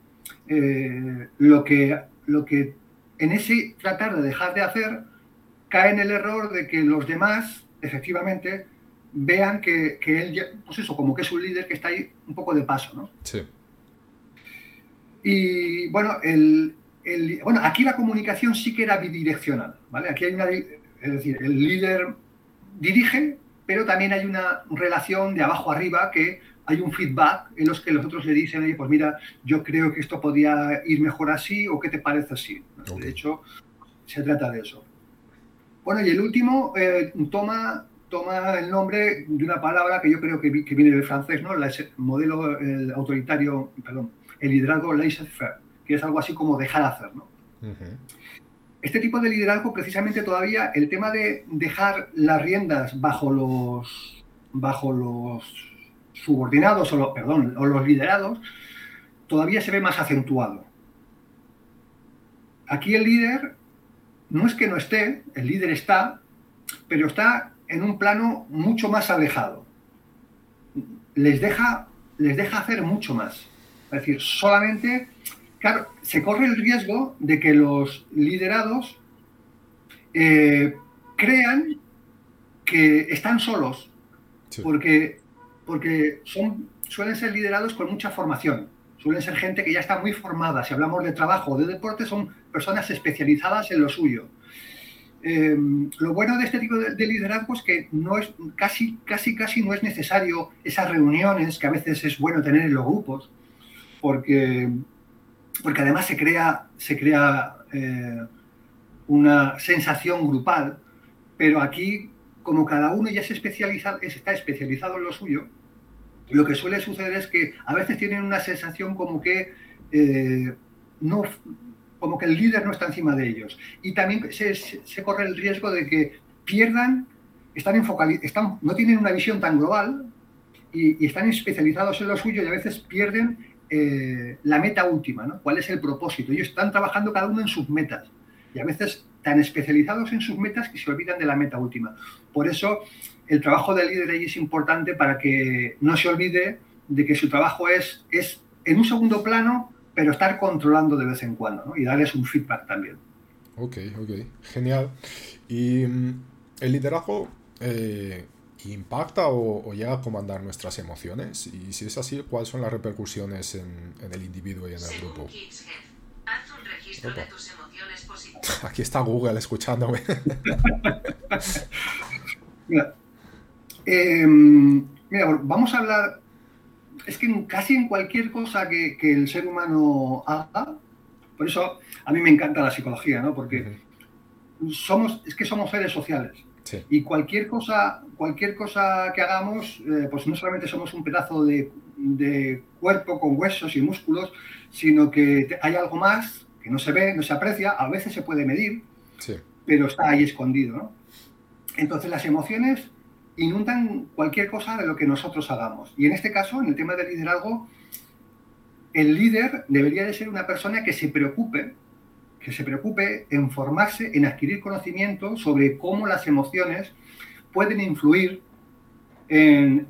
eh, lo, que, lo que en ese tratar de dejar de hacer, cae en el error de que los demás, efectivamente, vean que, que él, pues eso, como que es un líder que está ahí un poco de paso, ¿no? Sí. Y bueno, el, el, bueno, aquí la comunicación sí que era bidireccional, ¿vale? Aquí hay una, es decir, el líder dirige, pero también hay una relación de abajo arriba que hay un feedback en los que los otros le dicen, oye, pues mira, yo creo que esto podía ir mejor así o qué te parece así. De hecho, se trata de eso. Bueno, y el último eh, toma, toma el nombre de una palabra que yo creo que, viene del francés, ¿no? el modelo autoritario, perdón, el liderazgo laissez-faire, que es algo así como dejar hacer, ¿no? este tipo de liderazgo, precisamente todavía, el tema de dejar las riendas bajo los, bajo los subordinados, o perdón, o los liderados, todavía se ve más acentuado. Aquí el líder no es que no esté, el líder está, pero está en un plano mucho más alejado. Les deja, les deja hacer mucho más. Es decir, solamente Claro, se corre el riesgo de que los liderados eh, crean que están solos, porque, porque son, suelen ser liderados con mucha formación, suelen ser gente que ya está muy formada. Si hablamos de trabajo o de deporte, son personas especializadas en lo suyo. Eh, lo bueno de este tipo de, de, liderazgo es que no es, casi, casi, casi no es necesario esas reuniones que a veces es bueno tener en los grupos, porque porque además se crea, se crea eh, una sensación grupal, pero aquí, como cada uno ya se especializa, está especializado en lo suyo, lo que suele suceder es que a veces tienen una sensación como que eh, no como que el líder no está encima de ellos. Y también se, se corre el riesgo de que pierdan, están están, no tienen una visión tan global y, y, están especializados en lo suyo y a veces pierden eh, la meta última, ¿no? ¿Cuál es el propósito? Ellos están trabajando cada uno en sus metas y a veces tan especializados en sus metas que se olvidan de la meta última. Por eso el trabajo del líder ahí es importante para que no se olvide de que su trabajo es, es en un segundo plano, pero estar controlando de vez en cuando ¿no? y darles un feedback también. Ok, ok, genial. ¿Y mm, el liderazgo eh, impacta o, llega a comandar nuestras emociones? Y si es así, ¿cuáles son las repercusiones en, el individuo y en el grupo? Aquí está Google escuchándome. Em, mira, vamos a hablar. Es que casi en cualquier cosa que, el ser humano haga, por eso a mí me encanta la psicología, ¿no? Porque somos, es que somos seres sociales. Y cualquier cosa, cualquier cosa que hagamos, eh, pues no solamente somos un pedazo de, de, cuerpo con huesos y músculos, sino que hay algo más que no se ve, no se aprecia, a veces se puede medir, pero está ahí escondido. ¿no? Entonces las emociones inundan cualquier cosa de lo que nosotros hagamos. Y en este caso, en el tema del liderazgo, el líder debería de ser una persona que se preocupe, que se preocupe en formarse, en adquirir conocimiento sobre cómo las emociones pueden influir en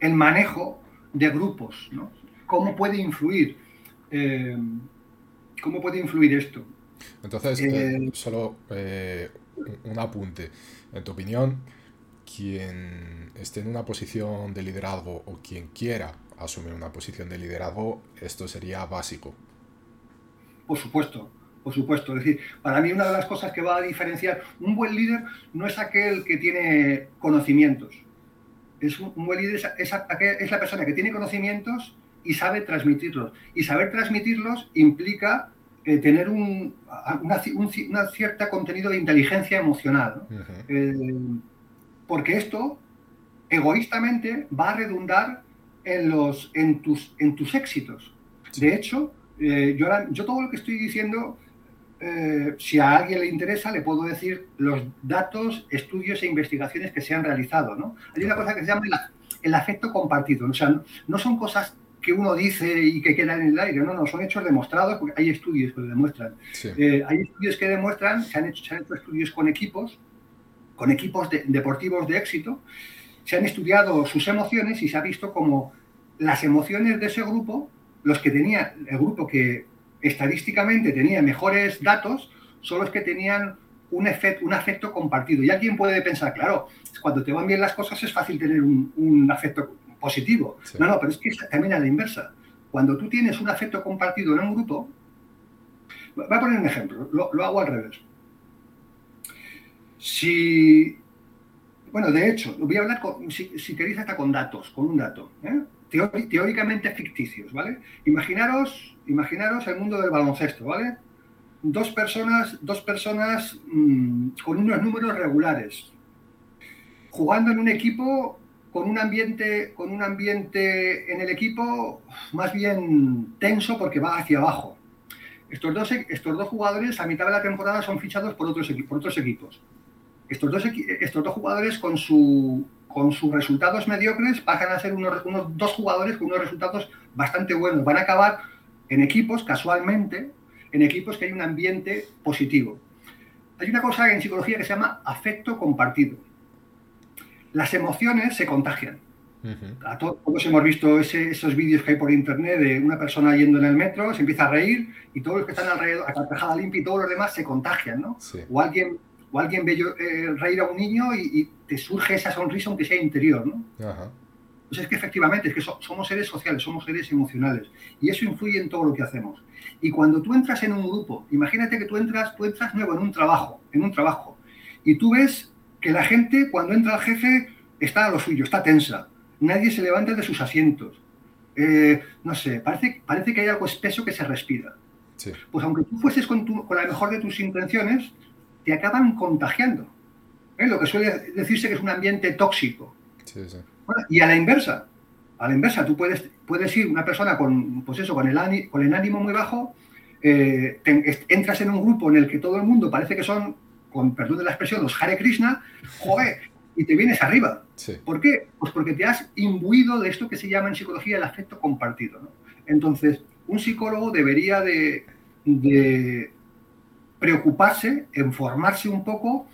el manejo de grupos, ¿no? Cómo puede influir, eh, cómo puede influir esto. Entonces, eh, eh, solo un apunte. En tu opinión, quien esté en una posición de liderazgo o quien quiera asumir una posición de liderazgo, esto sería básico. Por supuesto, por supuesto. Es decir, para mí una de las cosas que va a diferenciar un buen líder no es aquel que tiene conocimientos. Es un, buen líder es, es la persona que tiene conocimientos y sabe transmitirlos. Y saber transmitirlos implica eh, tener un, una, cierta contenido de inteligencia emocional. Eh, porque esto, egoístamente, va a redundar en, los, en, tus, en tus éxitos. De hecho, eh, yo, yo todo lo que estoy diciendo, si a alguien le interesa, le puedo decir los datos, estudios e investigaciones que se han realizado. ¿no? Hay una cosa que se llama el, afecto compartido. O sea, no son cosas que uno dice y que queda en el aire. No, no, son hechos demostrados porque hay estudios que lo demuestran. Eh, hay estudios que demuestran, se han, hecho, se han hecho estudios con equipos, con equipos deportivos de éxito, se han estudiado sus emociones y se ha visto como las emociones de ese grupo, los que tenía, el grupo que estadísticamente tenía mejores datos, son los que tenían un, efecto, un afecto compartido. Y alguien puede pensar, claro, cuando te van bien las cosas es fácil tener un, un afecto positivo. No, no, pero es que también a la inversa. Cuando tú tienes un afecto compartido en un grupo, voy a poner un ejemplo, lo, hago al revés. Si, bueno, de hecho, voy a hablar, si, queréis, hasta con datos, con un dato, ¿eh? Teóricamente ficticios, ¿vale? Imaginaros, imaginaros el mundo del baloncesto, ¿vale? Dos personas, dos personas mm, con unos números regulares, jugando en un equipo con un ambiente, con un ambiente en el equipo más bien tenso porque va hacia abajo. Estos dos, estos dos jugadores a mitad de la temporada son fichados por otros, por otros equipos. Estos dos, estos dos jugadores con, su, con sus resultados mediocres pasan a ser unos, unos dos jugadores con unos resultados bastante buenos. Van a acabar en equipos, casualmente, en equipos que hay un ambiente positivo. Hay una cosa en psicología que se llama afecto compartido las emociones se contagian. A todos, hemos visto esos vídeos que hay por internet de una persona yendo en el metro, se empieza a reír y todos los que están alrededor, a carcajada limpia y todos los demás se contagian, ¿no? O alguien o alguien ve eh, reír a un niño y, te surge esa sonrisa aunque sea interior, ¿no? Pues es que efectivamente, es que somos seres sociales, somos seres emocionales y eso influye en todo lo que hacemos. Y cuando tú entras en un grupo, imagínate que tú entras, tú entras nuevo en un trabajo, en un trabajo, y tú ves que la gente cuando entra el jefe está a lo suyo, está tensa. Nadie se levanta de sus asientos. Eh, no sé, parece, parece que hay algo espeso que se respira. Pues aunque tú fueses con, con, la mejor de tus intenciones, te acaban contagiando. ¿Eh? Lo que suele decirse que es un ambiente tóxico. y a la inversa, a la inversa, tú puedes, puedes ir una persona con, pues eso, con, el, con el ánimo muy bajo, eh, entras en un grupo en el que todo el mundo parece que son con perdón de la expresión, los Hare Krishna, joder, y te vienes arriba. ¿Por qué? Pues porque te has imbuido de esto que se llama en psicología el afecto compartido. Entonces, un psicólogo debería de, preocuparse en formarse un poco,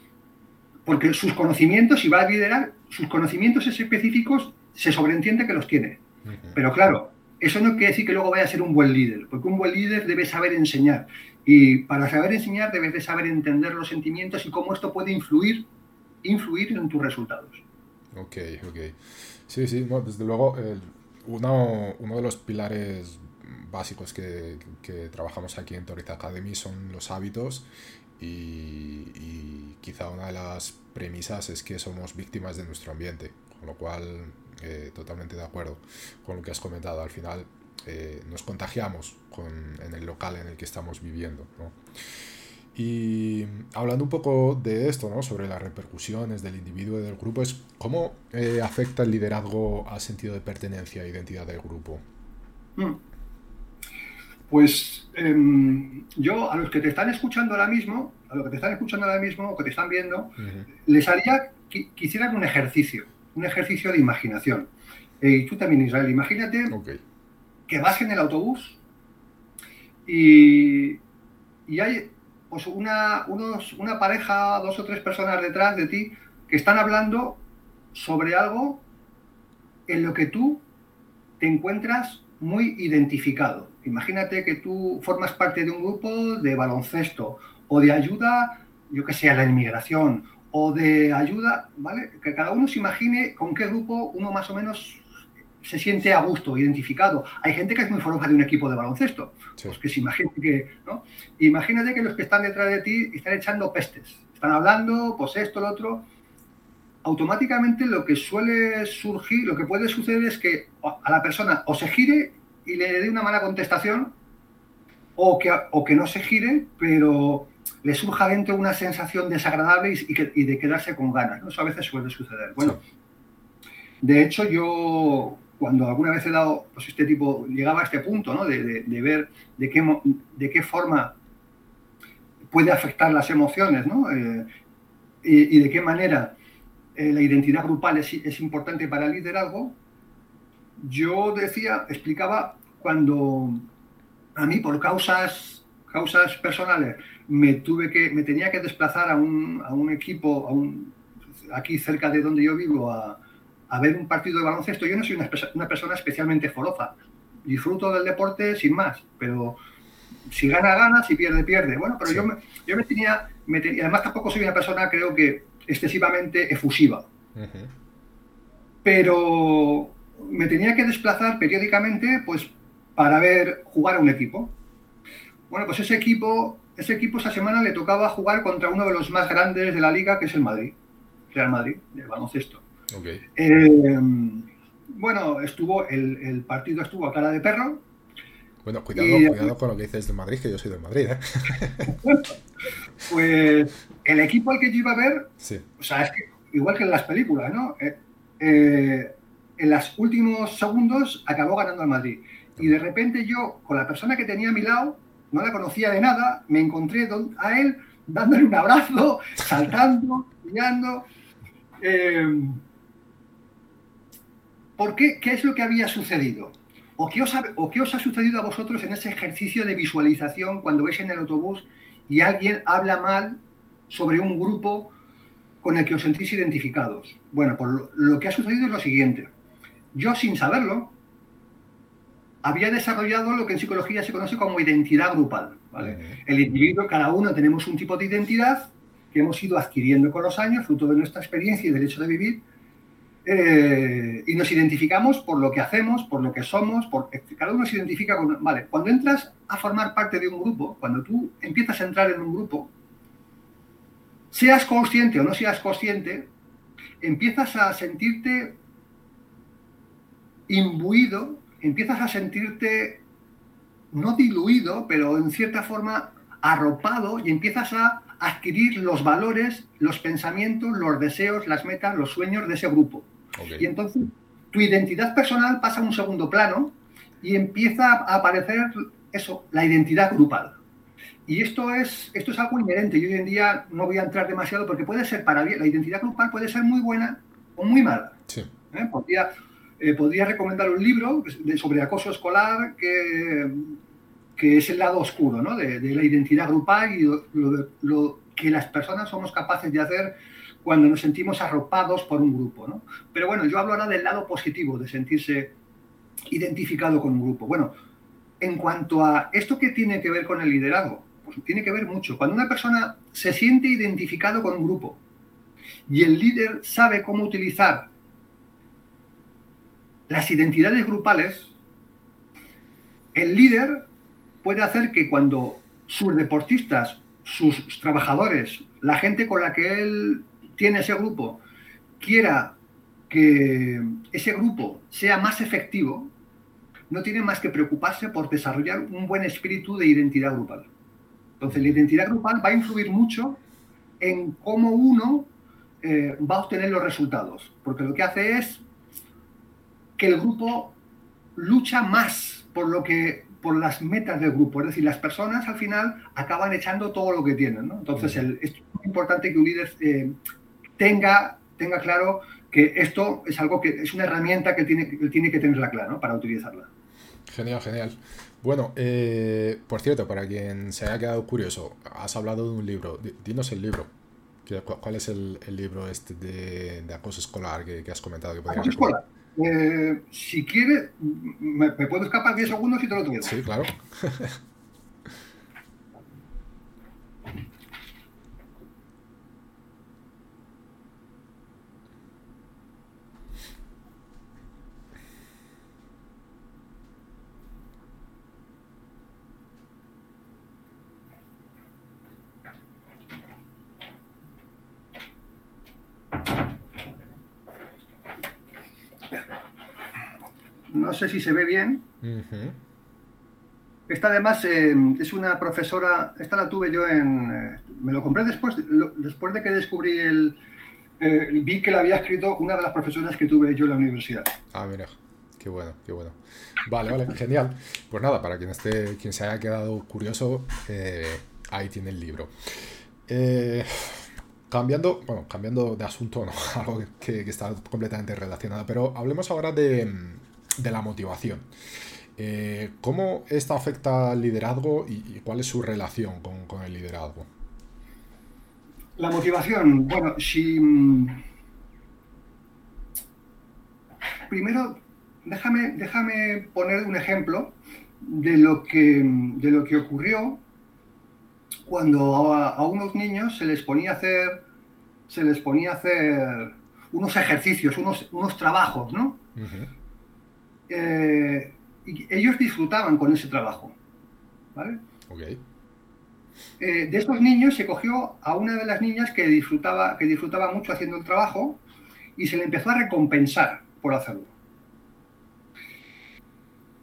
porque sus conocimientos, si va a liderar, sus conocimientos específicos se sobreentiende que los tiene. Pero claro, eso no quiere decir que luego vaya a ser un buen líder, porque un buen líder debe saber enseñar. Y para saber enseñar debes de saber entender los sentimientos y cómo esto puede influir, influir en tus resultados. Ok, ok. Sí, sí, desde luego, uno, uno, de los pilares básicos que, que, trabajamos aquí en Toriz Academy son los hábitos y, y, quizá una de las premisas es que somos víctimas de nuestro ambiente, con lo cual eh, totalmente de acuerdo con lo que has comentado. Al final eh, nos contagiamos con, en el local en el que estamos viviendo. ¿no? Y hablando un poco de esto, ¿no? sobre las repercusiones del individuo y del grupo, es cómo eh, afecta el liderazgo al sentido de pertenencia e identidad del grupo. Mm. Pues em, yo a los que te están escuchando ahora mismo, a los que te están escuchando ahora mismo o que te están viendo, les haría que, hicieran un ejercicio, un ejercicio de imaginación. Eh, y tú también, Israel, imagínate que vas en el autobús y, y hay pues una, unos, una pareja, dos o tres personas detrás de ti que están hablando sobre algo en lo que tú te encuentras muy identificado. Imagínate que tú formas parte de un grupo de baloncesto o de ayuda, yo que sé, a la inmigración o de ayuda, ¿vale? Que cada uno se imagine con qué grupo uno más o menos se siente a gusto, identificado. Hay gente que es muy famosa de un equipo de baloncesto, pues que se imagine que, ¿no? Imagínate que los que están detrás de ti están echando pestes, están hablando, pues esto, lo otro. Automáticamente lo que suele surgir, lo que puede suceder es que a la persona o se gire y le dé una mala contestación, o que, o que no se gire, pero le surja dentro una sensación desagradable y, de quedarse con ganas. ¿no? Eso a veces suele suceder. Bueno, de hecho, yo cuando alguna vez he dado, pues este tipo, llegaba a este punto, ¿no? De, ver de qué, de qué forma puede afectar las emociones, ¿no? Eh, y, de qué manera eh, la identidad grupal es, es, importante para el liderazgo, yo decía, explicaba cuando a mí por causas, causas personales me tuve que, me tenía que desplazar a un, a un equipo, a un, aquí cerca de donde yo vivo, a, a ver un partido de baloncesto. Yo no soy una, persona especialmente foroza. Disfruto del deporte sin más, pero si gana, gana, si pierde, pierde. Bueno, pero yo, me, yo me tenía, me además tampoco soy una persona, creo que, excesivamente efusiva. Pero me tenía que desplazar periódicamente, pues, para ver jugar a un equipo. Bueno, pues ese equipo, ese equipo esa semana le tocaba jugar contra uno de los más grandes de la liga, que es el Madrid, Real Madrid, de baloncesto. Eh, bueno, estuvo el, partido estuvo a cara de perro. Bueno, cuidado, con lo que dices de Madrid, que yo soy de Madrid. ¿eh? pues el equipo al que yo iba a ver, o sea, es que igual que en las películas, ¿no? Eh, en los últimos segundos acabó ganando el Madrid. Y de repente yo, con la persona que tenía a mi lado, no la conocía de nada, me encontré a él dándole un abrazo, saltando, brillando. ¿Por qué? ¿Qué es lo que había sucedido? ¿O qué, os ha, sucedido a vosotros en ese ejercicio de visualización cuando vais en el autobús y alguien habla mal sobre un grupo con el que os sentís identificados? Bueno, pues lo, que ha sucedido es lo siguiente. Yo, sin saberlo, había desarrollado lo que en psicología se conoce como identidad grupal. El individuo, cada uno tenemos un tipo de identidad que hemos ido adquiriendo con los años, fruto de nuestra experiencia y del hecho de vivir, eh, y nos identificamos por lo que hacemos, por lo que somos, por, cada uno se identifica con... Vale, cuando entras a formar parte de un grupo, cuando tú empiezas a entrar en un grupo, seas consciente o no seas consciente, empiezas a sentirte imbuido, empiezas a sentirte no diluido, pero en cierta forma arropado y empiezas a adquirir los valores, los pensamientos, los deseos, las metas, los sueños de ese grupo. Y entonces tu identidad personal pasa a un segundo plano y empieza a aparecer eso, la identidad grupal. Y esto es, esto es algo inherente. Yo hoy en día no voy a entrar demasiado porque puede ser para bien. La identidad grupal puede ser muy buena o muy mala. ¿Eh? Podría, eh, podría, recomendar un libro sobre acoso escolar que, que es el lado oscuro ¿no? de, la identidad grupal y lo, que las personas somos capaces de hacer cuando nos sentimos arropados por un grupo. ¿no? Pero bueno, yo hablo ahora del lado positivo, de sentirse identificado con un grupo. Bueno, en cuanto a esto que tiene que ver con el liderazgo, pues tiene que ver mucho. Cuando una persona se siente identificado con un grupo y el líder sabe cómo utilizar las identidades grupales, el líder puede hacer que cuando sus deportistas, sus trabajadores, la gente con la que él tiene ese grupo, quiera que ese grupo sea más efectivo, no tiene más que preocuparse por desarrollar un buen espíritu de identidad grupal. Entonces, la identidad grupal va a influir mucho en cómo uno eh, va a obtener los resultados, porque lo que hace es que el grupo lucha más por lo que por las metas del grupo, es decir, las personas al final acaban echando todo lo que tienen, Entonces, es muy importante que un líder eh, tenga, tenga claro que esto es algo que es una herramienta que tiene, que tiene que tenerla clara para utilizarla. Genial, genial. Bueno, eh, por cierto, para quien se haya quedado curioso, has hablado de un libro. Dinos el libro. ¿Cuál es el, libro este de, acoso escolar que, has comentado? Que acoso escolar. Eh, si quieres, me, puedo escapar 10 segundos y te lo tuviera. Sí, claro. no sé si se ve bien. Esta además eh, es una profesora, esta la tuve yo en, eh, me lo compré después, después de que descubrí el, eh, vi que la había escrito una de las profesoras que tuve yo en la universidad. Ah, mira, qué bueno, qué bueno. Vale, vale, genial. Pues nada, para quien esté, quien se haya quedado curioso, ahí tiene el libro. cambiando, bueno, cambiando de asunto, no, algo que, que está completamente relacionado, pero hablemos ahora de de la motivación. Eh, ¿Cómo esta afecta al liderazgo y, cuál es su relación con, el liderazgo? La motivación, bueno, si... Mm, primero, déjame, déjame poner un ejemplo de lo que, de lo que ocurrió cuando a, unos niños se les ponía a hacer, se les ponía a hacer unos ejercicios, unos, unos trabajos, ¿no? Eh, y ellos disfrutaban con ese trabajo. ¿vale? Eh, de estos niños se cogió a una de las niñas que disfrutaba, que disfrutaba mucho haciendo el trabajo y se le empezó a recompensar por hacerlo.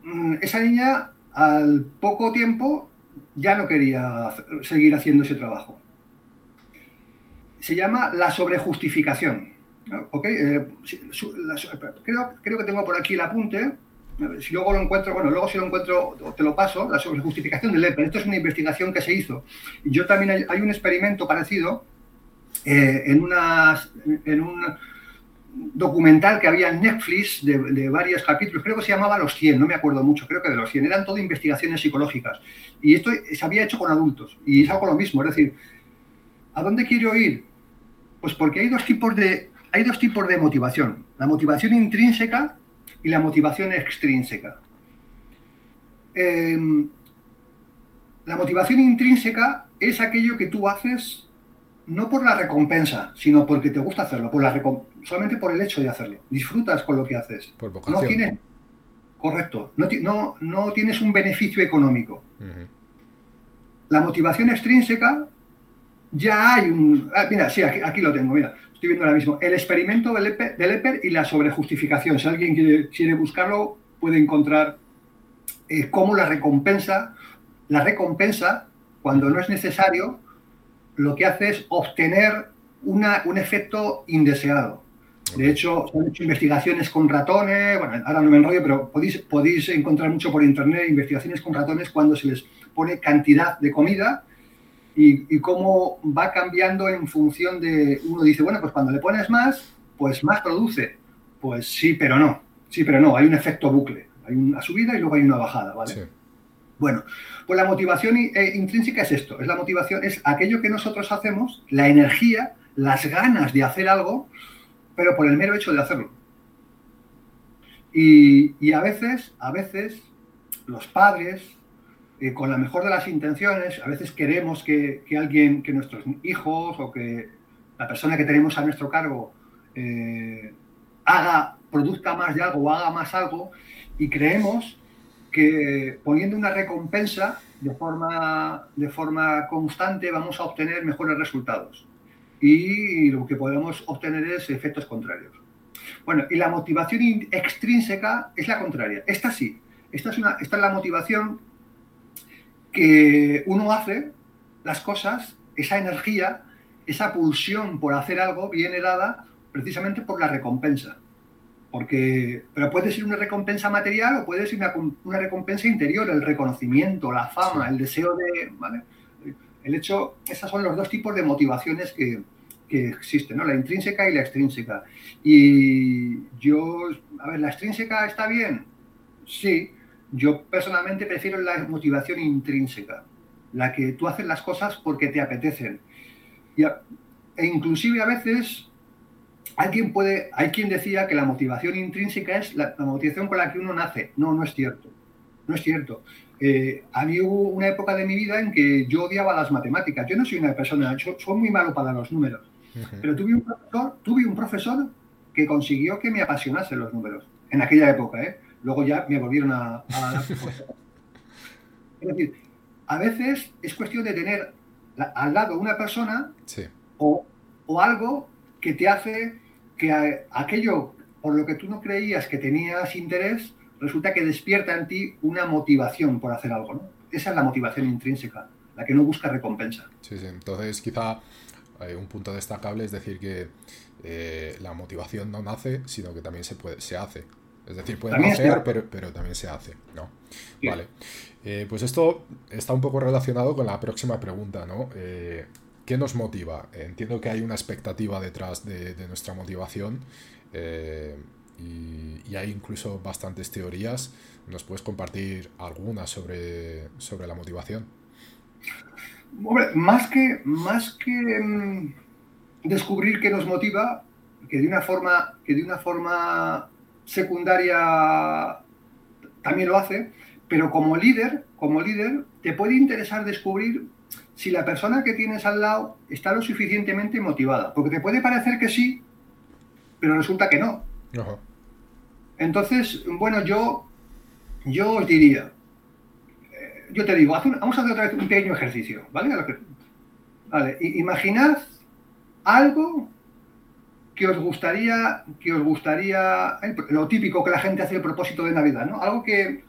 Mm, esa niña al poco tiempo ya no quería seguir haciendo ese trabajo. Se llama la sobrejustificación. Eh, creo, creo que tengo por aquí el apunte. Si luego lo encuentro, bueno, luego si lo encuentro te lo paso, la sobrejustificación del EPER. Esto es una investigación que se hizo. Yo también hay, un experimento parecido eh, en, en un documental que había en Netflix de, varios capítulos, creo que se llamaba Los 100, no me acuerdo mucho, creo que de los 100, eran todo investigaciones psicológicas. Y esto se había hecho con adultos, y es algo lo mismo, es decir, ¿a dónde quiero ir? Pues porque hay dos tipos de, hay dos tipos de motivación. La motivación intrínseca y la motivación extrínseca. Em, la motivación intrínseca es aquello que tú haces no por la recompensa, sino porque te gusta hacerlo, por la solamente por el hecho de hacerlo. Disfrutas con lo que haces. Por no tienes, correcto, no, no, tienes un beneficio económico. La motivación extrínseca ya hay un... Ah, mira, sí, aquí, lo tengo, mira, estoy viendo ahora mismo. El experimento del EPER, y la sobrejustificación. Si alguien quiere, buscarlo, puede encontrar eh, cómo la recompensa, la recompensa, cuando no es necesario, lo que hace es obtener una, un efecto indeseado. De hecho, se han hecho investigaciones con ratones, bueno, ahora no me enrollo, pero podéis, podéis encontrar mucho por internet investigaciones con ratones cuando se les pone cantidad de comida y, cómo va cambiando en función de, uno dice, bueno, pues cuando le pones más, pues más produce. Pues sí, pero no, sí, pero no, hay un efecto bucle, hay una subida y luego hay una bajada, ¿vale? Bueno, pues la motivación eh, intrínseca es esto, es la motivación, es aquello que nosotros hacemos, la energía, las ganas de hacer algo, pero por el mero hecho de hacerlo. Y, a veces, a veces, los padres, eh, con la mejor de las intenciones, a veces queremos que, alguien, que nuestros hijos o que la persona que tenemos a nuestro cargo eh, haga, produzca más de algo o haga más algo, y creemos que poniendo una recompensa de forma, de forma constante vamos a obtener mejores resultados. Y lo que podemos obtener es efectos contrarios. Bueno, y la motivación extrínseca es la contraria. Esta sí, esta es, una, esta es la motivación que uno hace las cosas, esa energía, esa pulsión por hacer algo viene dada precisamente por la recompensa. Porque, pero puede ser una recompensa material o puede ser una, recompensa interior, el reconocimiento, la fama, el deseo de... ¿vale? El hecho, esos son los dos tipos de motivaciones que, que existe, ¿no? La intrínseca y la extrínseca. Y yo, a ver, ¿la extrínseca está bien? Sí. Yo personalmente prefiero la motivación intrínseca, la que tú haces las cosas porque te apetecen. Y e inclusive a veces alguien puede, hay quien decía que la motivación intrínseca es la, motivación con la que uno nace. No, no es cierto. No es cierto. Eh, había una época de mi vida en que yo odiaba las matemáticas. Yo no soy una persona, yo soy muy malo para los números. Pero tuve un, profesor, tuve un profesor que consiguió que me apasionasen los números, en aquella época, ¿eh? Luego ya me volvieron a... es decir, a veces es cuestión de tener al lado una persona o, algo que te hace que aquello por lo que tú no creías que tenías interés, resulta que despierta en ti una motivación por hacer algo, ¿no? Esa es la motivación intrínseca, la que no busca recompensa. Sí, sí. Entonces, quizá un punto destacable es decir que eh, la motivación no nace, sino que también se, puede, se hace. Es decir, puede nacer, pero, pero, también se hace. ¿no? Vale. Eh, pues esto está un poco relacionado con la próxima pregunta, ¿no? Eh, ¿Qué nos motiva? Entiendo que hay una expectativa detrás de, nuestra motivación y, y, hay incluso bastantes teorías. ¿Nos puedes compartir alguna sobre, sobre la motivación? más que, más que mm, descubrir qué nos motiva, que de una forma, que de una forma secundaria también lo hace, pero como líder, como líder, te puede interesar descubrir si la persona que tienes al lado está lo suficientemente motivada. Porque te puede parecer que sí, pero resulta que no. Entonces, bueno, yo, yo os diría, yo te digo, vamos a hacer otra vez un pequeño ejercicio, ¿vale? Vale, imaginad algo que os gustaría, que os gustaría, lo típico que la gente hace el propósito de Navidad, ¿no? Algo que,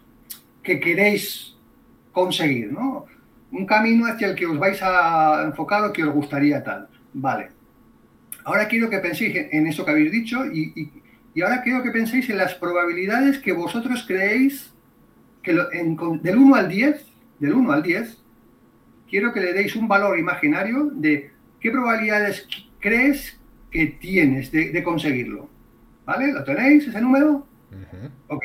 que queréis conseguir, ¿no? Un camino hacia el que os vais a enfocar o que os gustaría tal. Vale. Ahora quiero que penséis en eso que habéis dicho y, y, ahora quiero que penséis en las probabilidades que vosotros creéis que del 1 al 10 del 1 al 10, quiero que le deis un valor imaginario de qué probabilidades crees que tienes de, conseguirlo. ¿Vale? ¿Lo tenéis ese número? Ok.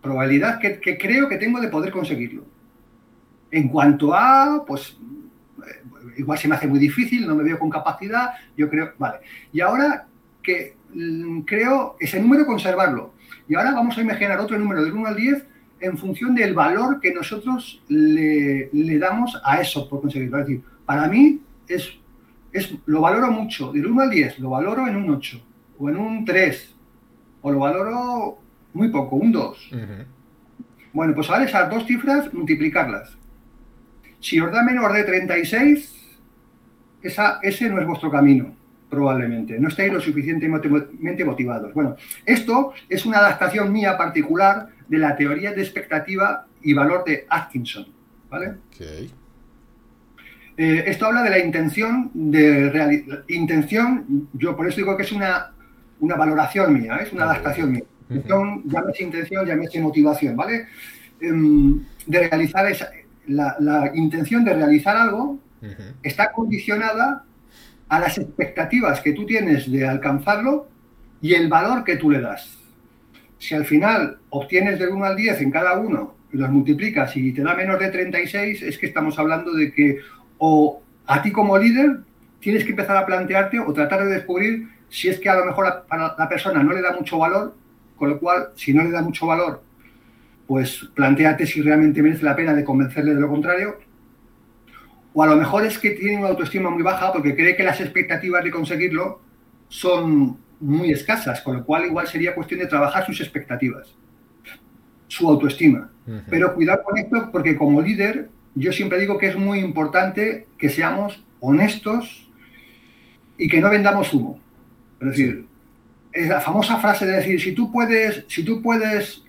Probabilidad que, creo que tengo de poder conseguirlo. En cuanto a, pues, eh, igual se me hace muy difícil, no me veo con capacidad, yo creo, vale. Y ahora que mm, creo ese número conservarlo. Y ahora vamos a imaginar otro número del 1 al 10 en función del valor que nosotros le, damos a eso por conseguirlo. Es decir, para mí es, es, lo valoro mucho, del 1 al 10, lo valoro en un 8 o en un 3 o lo valoro muy poco, un 2. Bueno, pues ahora esas dos cifras, multiplicarlas. Si os da menos de 36, esa, ese no es vuestro camino, probablemente. No estáis lo suficientemente motivados. Bueno, esto es una adaptación mía particular de la teoría de expectativa y valor de Atkinson. ¿vale? Eh, esto habla de la intención de intención, yo por eso digo que es una, una valoración mía, ¿eh? es una adaptación mía. Intención, llámese intención, llámese motivación, ¿vale? Em, de realizar esa, la, intención de realizar algo está condicionada a las expectativas que tú tienes de alcanzarlo y el valor que tú le das si al final obtienes del 1 al 10 en cada uno y los multiplicas y te da menos de 36, es que estamos hablando de que o a ti como líder tienes que empezar a plantearte o tratar de descubrir si es que a lo mejor a la persona no le da mucho valor Con lo cual, si no le da mucho valor, pues planteate si realmente merece la pena de convencerle de lo contrario. O a lo mejor es que tiene una autoestima muy baja porque cree que las expectativas de conseguirlo son muy escasas, con lo cual igual sería cuestión de trabajar sus expectativas, su autoestima. Pero cuidado con esto porque como líder yo siempre digo que es muy importante que seamos honestos y que no vendamos humo. Es decir, es la famosa frase de decir, si tú puedes, si tú puedes,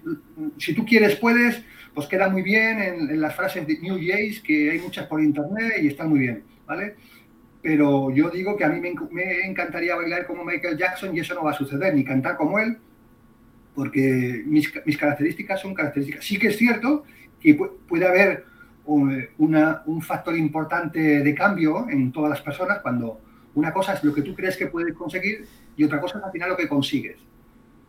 si tú quieres, puedes, pues queda muy bien en, las frases de New Jays, que hay muchas por internet y están muy bien, ¿vale? Pero yo digo que a mí me, encantaría bailar como Michael Jackson y eso no va a suceder, ni cantar como él, porque mis, mis características son características. Sí que es cierto que puede haber un factor importante de cambio en todas las personas cuando una cosa es lo que tú crees que puedes conseguir y otra cosa es al final lo que consigues.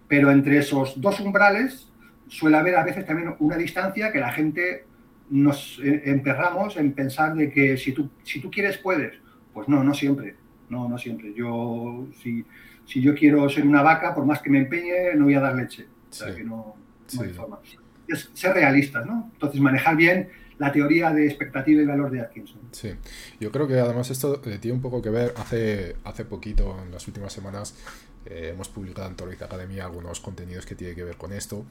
Pero entre esos dos umbrales suele haber a veces también una distancia que la gente nos eh, emperramos en pensar de que si tú, si tú quieres puedes. Pues no, no siempre. No, no siempre. Yo, si, si yo quiero ser una vaca, por más que me empeñe, no voy a dar leche. O sea, que no, hay forma. Es ser realistas, ¿no? Entonces, manejar bien la teoría de expectativa y valor de Atkinson. Sí, yo creo que además esto eh, tiene un poco que ver, hace, hace poquito, en las últimas semanas, eh, hemos publicado en Toroid Academia algunos contenidos que tienen que ver con esto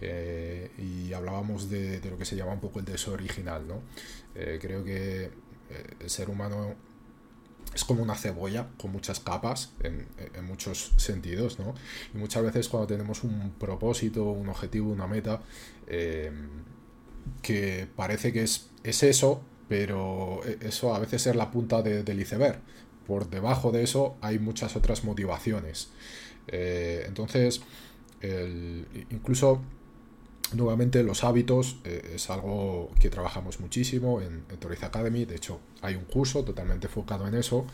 eh, y hablábamos de, lo que se llama un poco el deseo original, ¿no? creo que el ser humano es como una cebolla con muchas capas en, en, muchos sentidos, ¿no? Y muchas veces cuando tenemos un propósito, un objetivo, una meta, que parece que es, es eso, pero e, eso a veces es la punta del iceberg. Por debajo de eso hay muchas otras motivaciones. Eh, entonces, incluso nuevamente los hábitos eh, es algo que trabajamos muchísimo en, en Academy. De hecho, hay un curso totalmente enfocado en eso.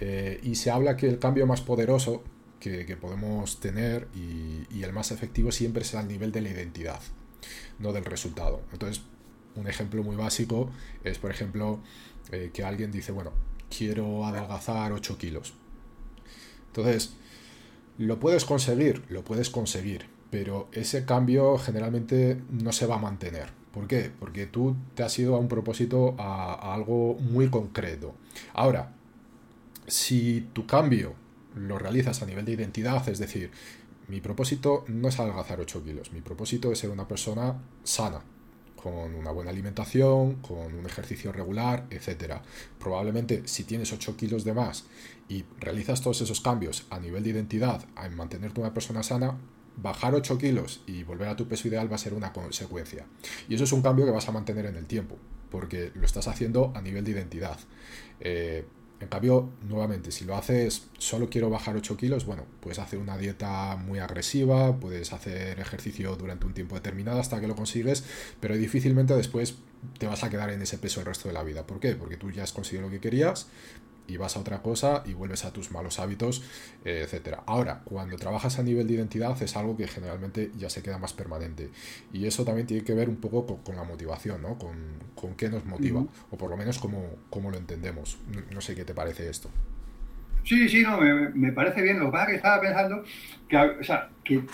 Eh, y se habla que el cambio más poderoso que, podemos tener y, y, el más efectivo siempre es al nivel de la identidad no del resultado. Entonces, un ejemplo muy básico es, por ejemplo, eh, que alguien dice, bueno, quiero adelgazar 8 kilos. Entonces, lo puedes conseguir, lo puedes conseguir, pero ese cambio generalmente no se va a mantener. ¿Por qué? Porque tú te has ido a un propósito, a algo muy concreto. Ahora, si tu cambio lo realizas a nivel de identidad, es decir, mi propósito no es adelgazar 8 kilos, mi propósito es ser una persona sana, con una buena alimentación, con un ejercicio regular, etc. Probablemente si tienes 8 kilos de más y realizas todos esos cambios a nivel de identidad, en mantenerte una persona sana, bajar 8 kilos y volver a tu peso ideal va a ser una consecuencia. Y eso es un cambio que vas a mantener en el tiempo, porque lo estás haciendo a nivel de identidad. Eh, en cambio, nuevamente, si lo haces solo quiero bajar 8 kilos, bueno, puedes hacer una dieta muy agresiva, puedes hacer ejercicio durante un tiempo determinado hasta que lo consigues, pero difícilmente después te vas a quedar en ese peso el resto de la vida. ¿Por qué? Porque tú ya has conseguido lo que querías, y vas a otra cosa y vuelves a tus malos hábitos, etcétera. Ahora, cuando trabajas a nivel de identidad es algo que generalmente ya se queda más permanente. Y eso también tiene que ver un poco con, la motivación, ¿no? Con, con, qué nos motiva, o por lo menos cómo, cómo lo entendemos. No, sé qué te parece esto. Sí, sí, no, me, me, parece bien. Lo que pasa es que estaba pensando que, o sea, que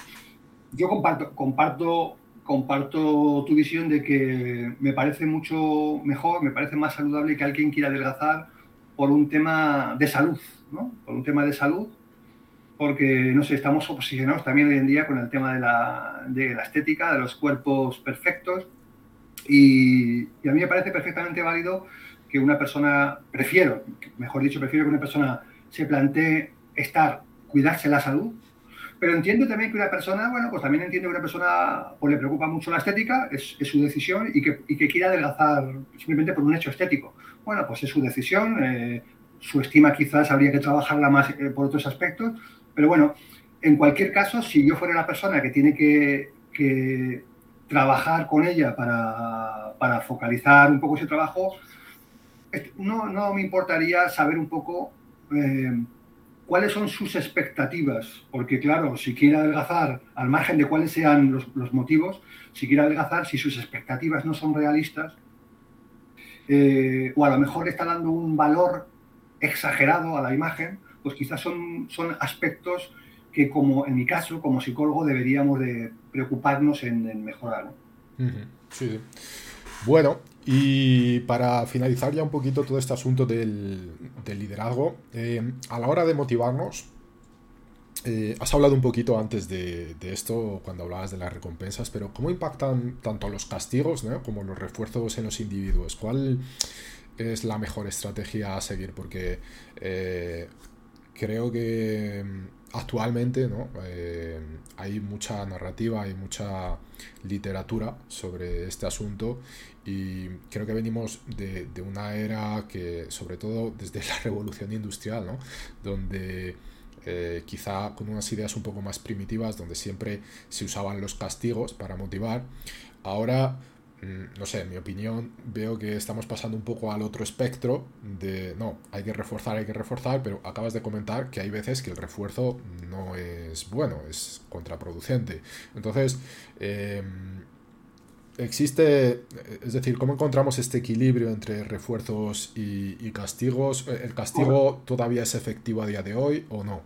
yo comparto, comparto, comparto tu visión de que me parece mucho mejor, me parece más saludable que alguien quiera adelgazar por un tema de salud, ¿no? Por un tema de salud, porque, no sé, estamos obsesionados también hoy en día con el tema de la, de la estética, de los cuerpos perfectos, y, a mí me parece perfectamente válido que una persona, prefiero, mejor dicho, prefiero que una persona se plantee estar, cuidarse la salud, pero entiendo también que una persona, bueno, pues también entiendo que una persona pues le preocupa mucho la estética, es, es su decisión y que, y que quiera adelgazar simplemente por un hecho estético bueno, pues es su decisión, eh, su estima quizás habría que trabajarla más eh, por otros aspectos, pero bueno, en cualquier caso, si yo fuera una persona que tiene que, trabajar con ella para, focalizar un poco ese trabajo, no, no me importaría saber un poco eh, cuáles son sus expectativas, porque claro, si quiere adelgazar, al margen de cuáles sean los motivos, si quiere adelgazar, si sus expectativas no son realistas, eh, o a lo mejor está dando un valor exagerado a la imagen, pues quizás son, son aspectos que como en mi caso, como psicólogo, deberíamos de preocuparnos en, mejorar. Bueno, y para finalizar ya un poquito todo este asunto del, liderazgo, eh, a la hora de motivarnos, eh, has hablado un poquito antes de, esto cuando hablabas de las recompensas, pero ¿cómo impactan tanto los castigos como los refuerzos en los individuos? ¿Cuál es la mejor estrategia a seguir? Porque eh, creo que mm, actualmente ¿no? Eh, hay mucha narrativa, hay mucha literatura sobre este asunto y creo que venimos de, de una era que, sobre todo desde la revolución industrial, ¿no? donde eh, quizá con unas ideas un poco más primitivas, donde siempre se usaban los castigos para motivar. Ahora, mm, no sé, en mi opinión, veo que estamos pasando un poco al otro espectro de, no, hay que reforzar, hay que reforzar, pero acabas de comentar que hay veces que el refuerzo no es bueno, es contraproducente. Entonces, em, existe, es decir, ¿cómo encontramos este equilibrio entre refuerzos y, castigos? ¿El castigo todavía es efectivo a día de hoy o no?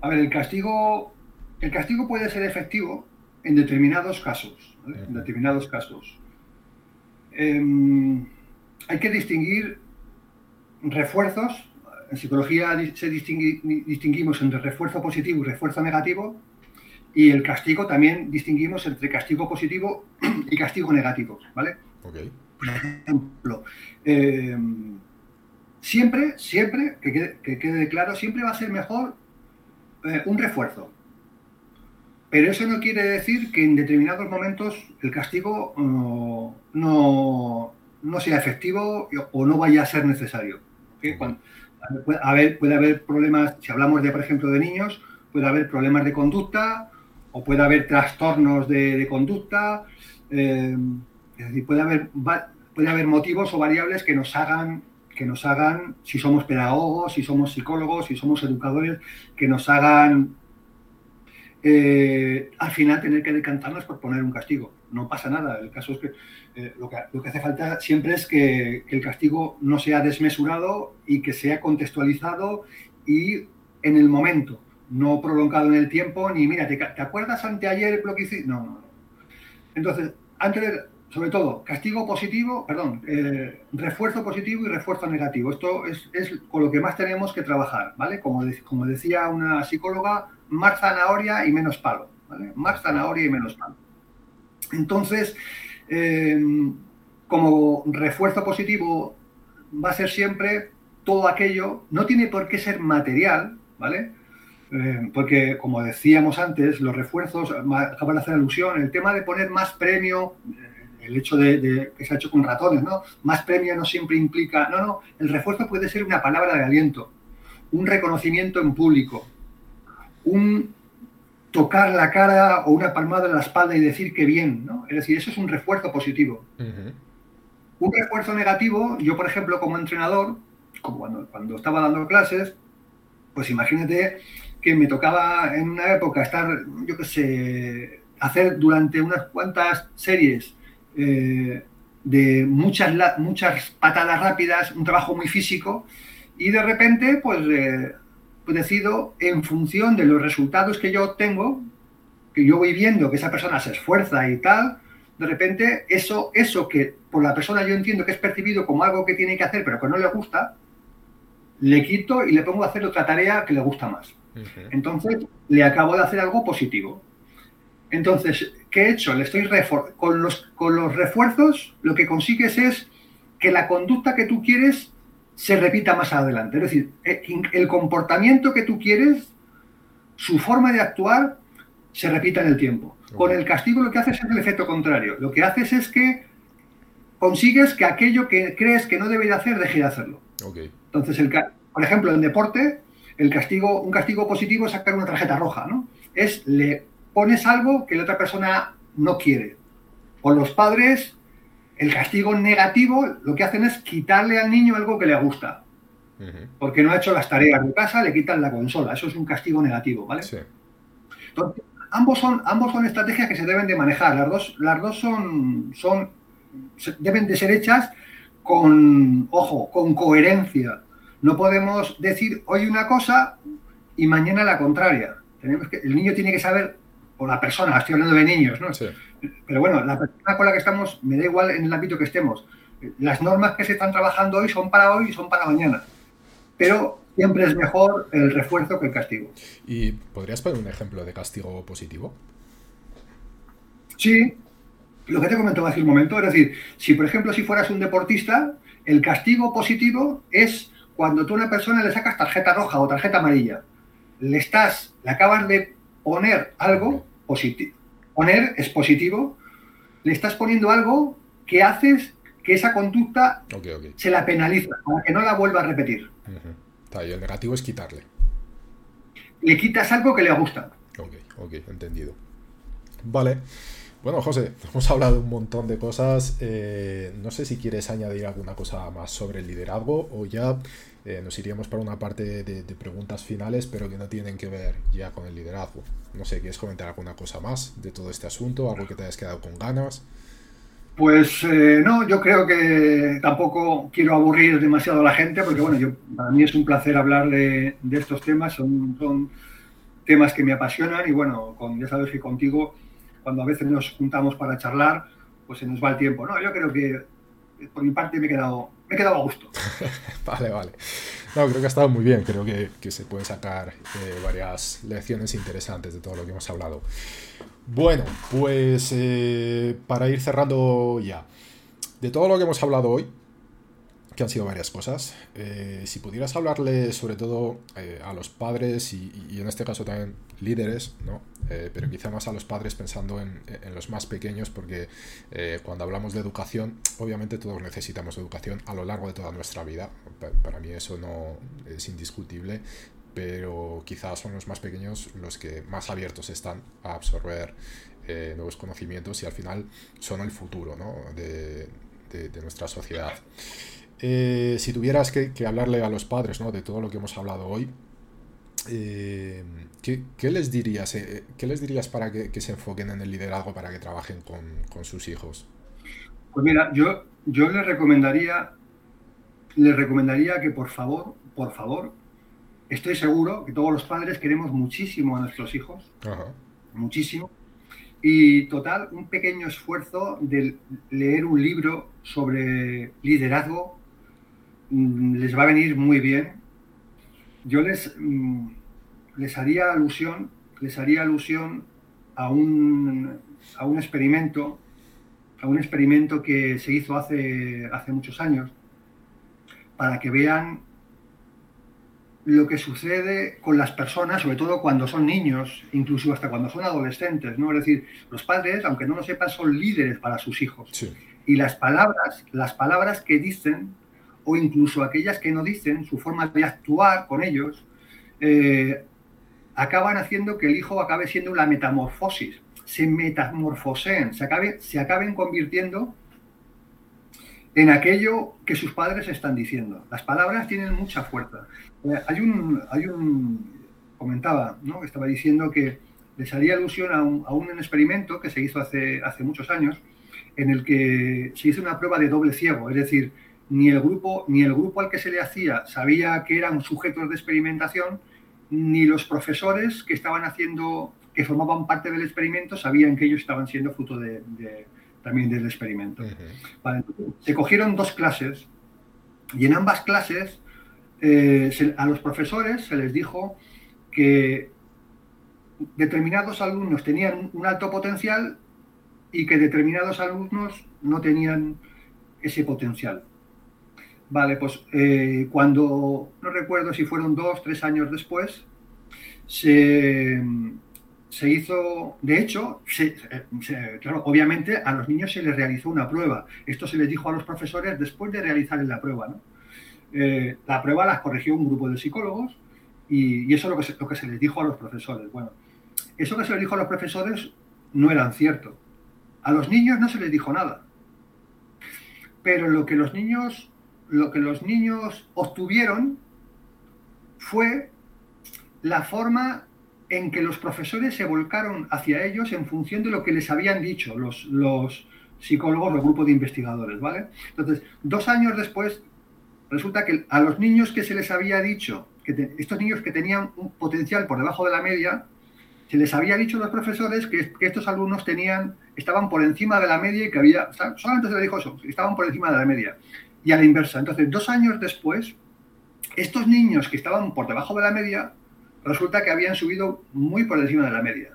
A ver, el castigo, el castigo puede ser efectivo en determinados casos. En determinados casos. Em, hay que distinguir refuerzos. En psicología se distinguimos entre refuerzo positivo y refuerzo negativo y el castigo también distinguimos entre castigo positivo y castigo negativo, ¿vale? Por ejemplo, em, siempre, siempre, que quede, claro, siempre va a ser mejor eh, un refuerzo. Pero eso no quiere decir que en determinados momentos el castigo no, no, sea efectivo o no vaya a ser necesario. puede haber problemas, si hablamos de, por ejemplo, de niños, puede haber problemas de conducta o puede haber trastornos de, conducta, eh, es decir, puede haber, puede haber motivos o variables que nos hagan que nos hagan, si somos pedagogos, si somos psicólogos, si somos educadores, que nos hagan eh, al final tener que decantarnos por poner un castigo. No pasa nada. El caso es que, eh, que lo, que hace falta siempre es que, el castigo no sea desmesurado y que sea contextualizado y en el momento no prolongado en el tiempo, ni mira, ¿te, acuerdas anteayer lo que hiciste? No, no, no. Entonces, antes sobre todo, castigo positivo, perdón, eh, refuerzo positivo y refuerzo negativo. Esto es, con lo que más tenemos que trabajar, ¿vale? Como, como decía una psicóloga, más zanahoria y menos palo, ¿vale? Más zanahoria y menos palo. Entonces, eh, como refuerzo positivo va a ser siempre todo aquello, no tiene por qué ser material, ¿vale? Eh, porque, como decíamos antes, los refuerzos, acaban de hacer alusión, el tema de poner más premio, eh, el hecho de, que se ha hecho con ratones, ¿no? Más premio no siempre implica, no, no, el refuerzo puede ser una palabra de aliento, un reconocimiento en público, un tocar la cara o una palmada en la espalda y decir que bien, ¿no? Es decir, eso es un refuerzo positivo. Un refuerzo negativo, yo por ejemplo como entrenador, como cuando, cuando estaba dando clases, pues imagínate que me tocaba en una época estar, yo qué sé, hacer durante unas cuantas series eh, de muchas, muchas patadas rápidas, un trabajo muy físico, y de repente, pues, eh, pues, decido, en función de los resultados que yo obtengo, que yo voy viendo que esa persona se esfuerza y tal, de repente eso, eso que por la persona yo entiendo que es percibido como algo que tiene que hacer pero que no le gusta, le quito y le pongo a hacer otra tarea que le gusta más. Entonces, le acabo de hacer algo positivo. Entonces, ¿qué he hecho? Le estoy con los, con los refuerzos, lo que consigues es que la conducta que tú quieres se repita más adelante. Es decir, eh, el comportamiento que tú quieres, su forma de actuar, se repita en el tiempo. Con el castigo lo que haces es el efecto contrario. Lo que haces es que consigues que aquello que crees que no debe de hacer, deje de hacerlo. Entonces, el, por ejemplo, en deporte, el castigo, un castigo positivo es sacar una tarjeta roja, ¿no? Es le pones algo que la otra persona no quiere. Con los padres, el castigo negativo lo que hacen es quitarle al niño algo que le gusta. Porque no ha hecho las tareas de casa, le quitan la consola. Eso es un castigo negativo, ¿vale? Sí. Entonces, ambos son, ambos son estrategias que se deben de manejar. Las dos, las dos son, son, deben de ser hechas con, ojo, con coherencia. No podemos decir hoy una cosa y mañana la contraria. Tenemos que, el niño tiene que saber, o la persona, estoy hablando de niños, ¿no? Pero bueno, la persona con la que estamos, me da igual en el ámbito que estemos. Las normas que se están trabajando hoy son para hoy y son para mañana. Pero siempre es mejor el refuerzo que el castigo. ¿Y podrías poner un ejemplo de castigo positivo? Sí, lo que te comentaba hace un momento, es decir, si por ejemplo si fueras un deportista, el castigo positivo es cuando tú a una persona le sacas tarjeta roja o tarjeta amarilla. Le estás, le acabas de poner algo positivo. Poner es positivo. Le estás poniendo algo que haces que esa conducta se la penaliza, para que no la vuelva a repetir. y el negativo es quitarle. Le quitas algo que le gusta. Ok, ok, entendido. Vale. Bueno, José, hemos hablado un montón de cosas. Eh, no sé si quieres añadir alguna cosa más sobre el liderazgo o ya eh, nos iríamos para una parte de, preguntas finales, pero que no tienen que ver ya con el liderazgo. No sé, ¿quieres comentar alguna cosa más de todo este asunto? ¿Algo que te hayas quedado con ganas? Pues eh, no, yo creo que tampoco quiero aburrir demasiado a la gente, porque bueno, yo, para mí es un placer hablar de, estos temas, son, son temas que me apasionan y bueno, con, ya sabes que contigo cuando a veces nos juntamos para charlar, pues se nos va el tiempo. No, yo creo que por mi parte me he quedado, me he quedado a gusto. vale, vale. No, creo que ha estado muy bien. Creo que, que se puede sacar eh, varias lecciones interesantes de todo lo que hemos hablado. Bueno, pues eh, para ir cerrando ya. De todo lo que hemos hablado hoy, que han sido varias cosas. Eh, si pudieras hablarle sobre todo eh, a los padres y, en este caso también líderes, ¿no? Eh, pero quizá más a los padres pensando en, los más pequeños, porque cuando hablamos de educación, obviamente todos necesitamos educación a lo largo de toda nuestra vida. Para mí eso no es indiscutible, pero quizás son los más pequeños los que más abiertos están a absorber nuevos conocimientos y al final son el futuro ¿no? de, de nuestra sociedad. Eh, si tuvieras que, hablarle a los padres ¿no? de todo lo que hemos hablado hoy, eh, ¿qué, les dirías? Eh, ¿Qué les dirías para que, se enfoquen en el liderazgo, para que trabajen con, sus hijos? Pues mira, yo, yo les recomendaría, les recomendaría que por favor, por favor, estoy seguro que todos los padres queremos muchísimo a nuestros hijos, muchísimo, y total, un pequeño esfuerzo de leer un libro sobre liderazgo les va a venir muy bien. Yo les, mm, les haría alusión, les haría alusión a un, a un experimento, a un experimento que se hizo hace, hace muchos años, para que vean lo que sucede con las personas, sobre todo cuando son niños, incluso hasta cuando son adolescentes, ¿no? Es decir, los padres, aunque no lo sepan, son líderes para sus hijos. Y las palabras, las palabras que dicen o incluso aquellas que no dicen, su forma de actuar con ellos, eh, acaban haciendo que el hijo acabe siendo la metamorfosis, se metamorfoseen, se, acabe, se acaben convirtiendo en aquello que sus padres están diciendo. Las palabras tienen mucha fuerza. Eh, hay, un, hay un, comentaba, ¿no? estaba diciendo que les haría alusión a un, a un, experimento que se hizo hace, hace muchos años, en el que se hizo una prueba de doble ciego, es decir, ni el grupo, ni el grupo al que se le hacía sabía que eran sujetos de experimentación, ni los profesores que estaban haciendo, que formaban parte del experimento, sabían que ellos estaban siendo fruto de, también del experimento. se cogieron dos clases y en ambas clases eh, a los profesores se les dijo que determinados alumnos tenían un alto potencial y que determinados alumnos no tenían ese potencial. Vale, pues eh, cuando, no recuerdo si fueron dos, tres años después, se, hizo, de hecho, claro, obviamente a los niños se les realizó una prueba. Esto se les dijo a los profesores después de realizar la prueba. ¿no? Eh, la prueba las corrigió un grupo de psicólogos y, eso es lo que, se, lo que se les dijo a los profesores. Bueno, eso que se les dijo a los profesores no era cierto. A los niños no se les dijo nada. Pero lo que los niños lo que los niños obtuvieron fue la forma en que los profesores se volcaron hacia ellos en función de lo que les habían dicho los, los psicólogos, el grupo de investigadores, ¿vale? Entonces, dos años después, resulta que a los niños que se les había dicho que estos niños que tenían un potencial por debajo de la media, se les había dicho a los profesores que, estos alumnos tenían, estaban por encima de la media y que había, solamente se les dijo eso, estaban por encima de la media. Y a la inversa. Entonces, dos años después, estos niños que estaban por debajo de la media, resulta que habían subido muy por encima de la media.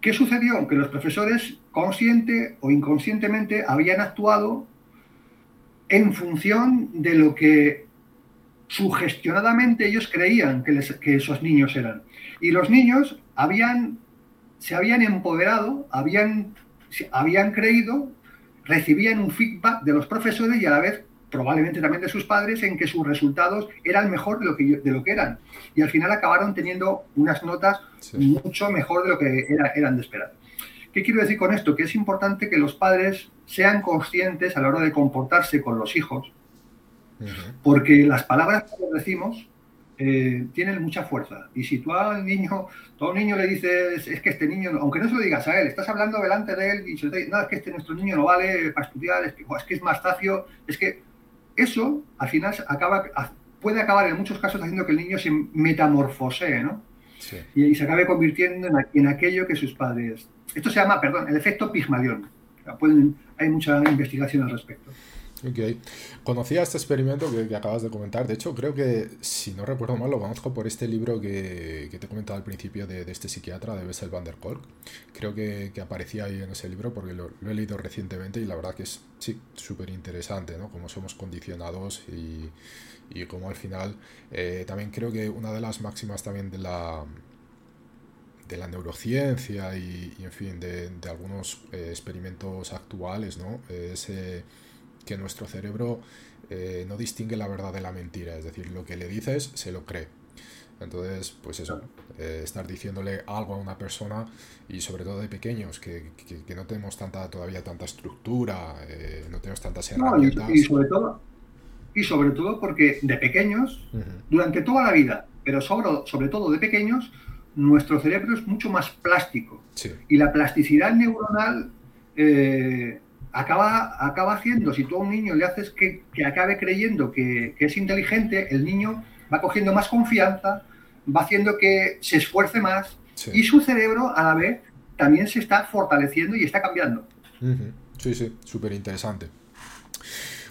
¿Qué sucedió? Que los profesores, consciente o inconscientemente, habían actuado en función de lo que sugestionadamente ellos creían que, que esos niños eran. Y los niños habían, se habían empoderado, habían, habían creído, recibían un feedback de los profesores y a la vez probablemente también de sus padres en que sus resultados eran mejor de lo que, de lo que eran. Y al final acabaron teniendo unas notas mucho mejor de lo que era, eran de esperar. ¿Qué quiero decir con esto? Que es importante que los padres sean conscientes a la hora de comportarse con los hijos, porque las palabras que decimos eh, tienen mucha fuerza. Y si tú al niño, todo niño le dices, es que este niño, aunque no se lo digas a él, estás hablando delante de él y se te, no, es que este nuestro niño no vale para estudiar, es que, es, que es más tacio, es que eso al final acaba, puede acabar en muchos casos haciendo que el niño se metamorfosee, ¿no? Y, se acabe convirtiendo en, aquello que sus padres. Esto se llama, perdón, el efecto Pigmalión. hay mucha investigación al respecto. Ok. Conocía este experimento que, acabas de comentar. De hecho, creo que, si no recuerdo mal, lo conozco por este libro que, te he comentado al principio de, este psiquiatra, de Bessel van der Kolk. Creo que, aparecía ahí en ese libro porque lo, he leído recientemente y la verdad que es, sí, súper interesante, ¿no? Cómo somos condicionados y, y cómo al final... Eh, también creo que una de las máximas también de la de la neurociencia y, en fin, de, algunos eh, experimentos actuales, ¿no? Es que nuestro cerebro eh, no distingue la verdad de la mentira, es decir, lo que le dices se lo cree. Entonces, pues eso, eh, estar diciéndole algo a una persona y sobre todo de pequeños, que, que, no tenemos tanta todavía tanta estructura, eh, no tenemos tantas herramientas. y, sobre todo, y sobre todo porque de pequeños, durante toda la vida, pero sobre, sobre todo de pequeños, nuestro cerebro es mucho más plástico. Y la plasticidad neuronal acaba, acaba haciendo, si tú a un niño le haces que, acabe creyendo que, es inteligente, el niño va cogiendo más confianza, va haciendo que se esfuerce más y su cerebro a la vez también se está fortaleciendo y está cambiando. Sí, sí, súper interesante.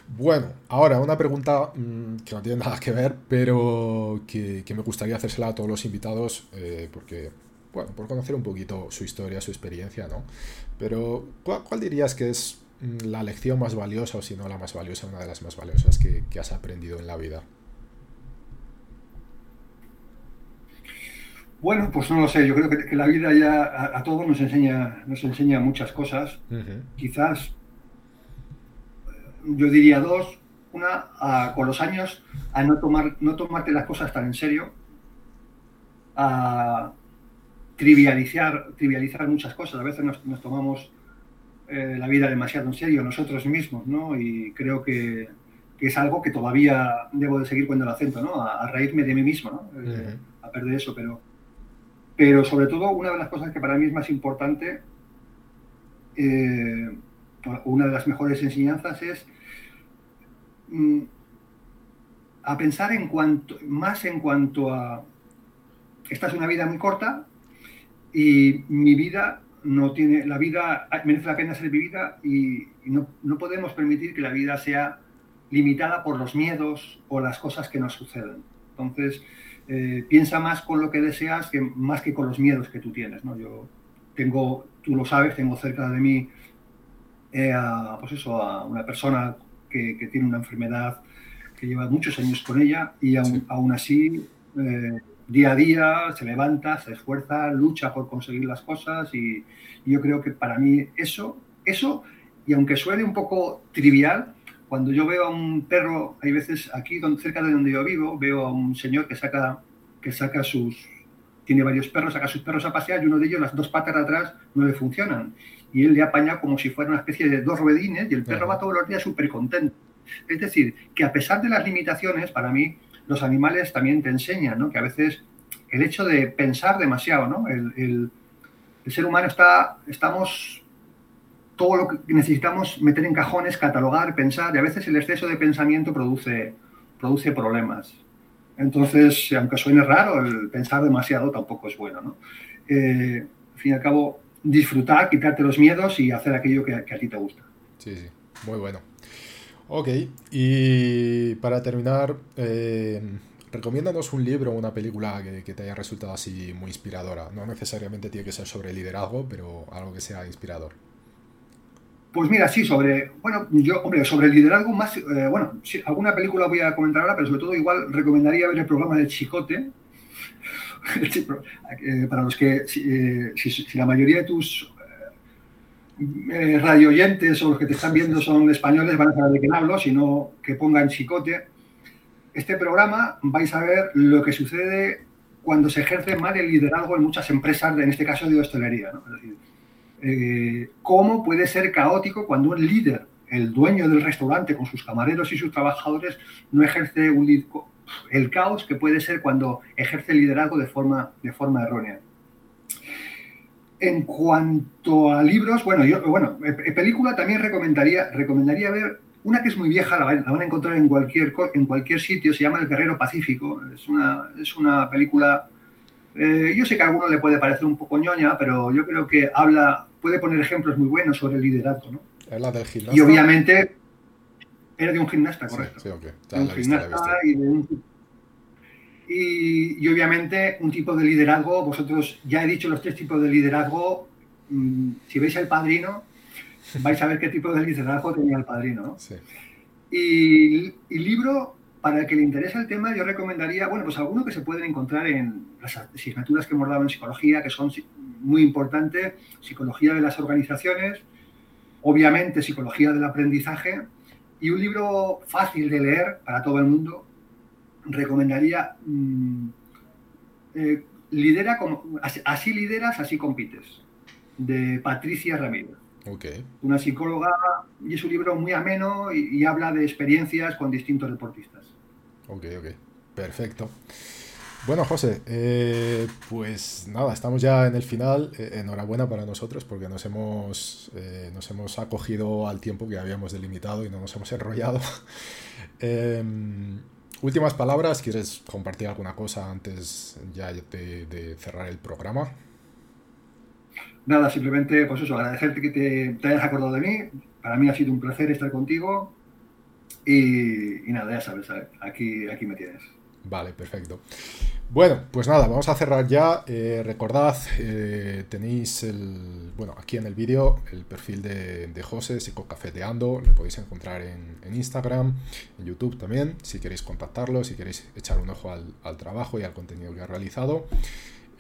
Bueno, ahora una pregunta mm, que no tiene nada que ver, pero que, me gustaría hacérsela a todos los invitados, eh, porque, bueno, por conocer un poquito su historia, su experiencia, ¿no? Pero, cuál dirías que es la lección más valiosa, o si no la más valiosa, una de las más valiosas que, has aprendido en la vida? Bueno, pues no lo sé. Yo creo que, la vida ya a, todos nos enseña, nos enseña muchas cosas. Quizás yo diría dos. Una, con los años, a no, tomar, no tomarte las cosas tan en serio, a trivializar, trivializar muchas cosas. A veces nos tomamos eh, la vida demasiado en serio nosotros mismos, ¿no? Y creo que, es algo que todavía debo de seguir poniendo el acento, ¿no? A, reírme de mí mismo, ¿no? Eh, a perder eso, pero, pero sobre todo una de las cosas que para mí es más importante, eh, una de las mejores enseñanzas es mm, a pensar en cuanto, más en cuanto a, esta es una vida muy corta y mi vida no tiene, la vida merece la pena ser vivida y, no, podemos permitir que la vida sea limitada por los miedos o las cosas que nos suceden. Entonces, eh, piensa más con lo que deseas que más que con los miedos que tú tienes. ¿no? Yo tengo, tú lo sabes, tengo cerca de mí eh, a, pues eso, a una persona que, tiene una enfermedad que lleva muchos años con ella y aún, así eh, día a día, se levanta, se esfuerza, lucha por conseguir las cosas y, yo creo que para mí eso, eso, y aunque suene un poco trivial, cuando yo veo a un perro, hay veces aquí cerca de donde yo vivo, veo a un señor que saca, que saca sus, tiene varios perros, saca sus perros a pasear y uno de ellos, las dos patas de atrás, no le funcionan. Y él le apaña como si fuera una especie de dos ruedines y el perro va todos los días súper contento. Es decir, que a pesar de las limitaciones, para mí, los animales también te enseñan, ¿no? Que a veces el hecho de pensar demasiado, ¿no? El, ser humano está, estamos, todo lo que necesitamos meter en cajones, catalogar, pensar, y a veces el exceso de pensamiento produce, produce problemas. Entonces, aunque suene raro, el pensar demasiado tampoco es bueno. ¿no? Eh, al fin y al cabo, disfrutar, quitarte los miedos y hacer aquello que, a ti te gusta. Sí, sí, muy bueno. Ok, y para terminar, eh, recomiéndanos un libro o una película que, te haya resultado así muy inspiradora. No necesariamente tiene que ser sobre liderazgo, pero algo que sea inspirador. Pues mira, sí, sobre, bueno, yo, hombre, sobre liderazgo más, eh, bueno, alguna película voy a comentar ahora, pero sobre todo igual recomendaría ver el programa de Chicote, eh, para los que, si, la mayoría de tus eh, radio oyentes o los que te están viendo son españoles, van a saber de qué hablo, sino que pongan Chicote. Este programa vais a ver lo que sucede cuando se ejerce mal el liderazgo en muchas empresas, en este caso de hostelería, eh, cómo puede ser caótico cuando un líder, el dueño del restaurante con sus camareros y sus trabajadores, no ejerce un, el caos que puede ser cuando ejerce el liderazgo de forma, de forma errónea. En cuanto a libros, bueno, yo, bueno, película también recomendaría, recomendaría ver una que es muy vieja, la, van a encontrar en cualquier, en cualquier sitio, se llama El Guerrero Pacífico. Es una, es una película eh, yo sé que a alguno le puede parecer un poco ñoña, pero yo creo que habla, puede poner ejemplos muy buenos sobre el liderazgo, ¿no? Es la del gimnasta. Y obviamente era de un gimnasta, correcto. Sí, okay. de un gimnasta y, de un, y, y, obviamente un tipo de liderazgo, vosotros ya he dicho los tres tipos de liderazgo, mmm, si veis el padrino, vais a ver qué tipo de liderazgo tenía el padrino, ¿no? Sí. Y, y libro, para el que le interesa el tema, yo recomendaría, bueno, pues alguno que se pueden encontrar en las asignaturas que hemos dado en psicología, que son muy importantes, psicología de las organizaciones, obviamente psicología del aprendizaje, y un libro fácil de leer para todo el mundo, recomendaría mmm, eh, lidera como, así lideras, así compites, de Patricia Ramírez. Okay. Una psicóloga, y es un libro muy ameno y, y habla de experiencias con distintos deportistas. Ok, ok. Perfecto. Bueno, José, eh, pues nada, estamos ya en el final. Eh, enhorabuena para nosotros porque nos hemos, eh, nos hemos acogido al tiempo que habíamos delimitado y no nos hemos enrollado. Últimas palabras, ¿quieres compartir alguna cosa antes ya de, de, cerrar el programa? Nada, simplemente, pues eso, agradecerte que te, te hayas acordado de mí. Para mí ha sido un placer estar contigo y, y, nada, ya sabes, aquí, aquí me tienes. Vale, perfecto. Bueno, pues nada, vamos a cerrar ya. Eh, recordad, eh, tenéis el, bueno, aquí en el vídeo el perfil de, de José, Psicocafeteando, lo podéis encontrar en, en, Instagram, en YouTube también, si queréis contactarlo, si queréis echar un ojo al, al trabajo y al contenido que ha realizado.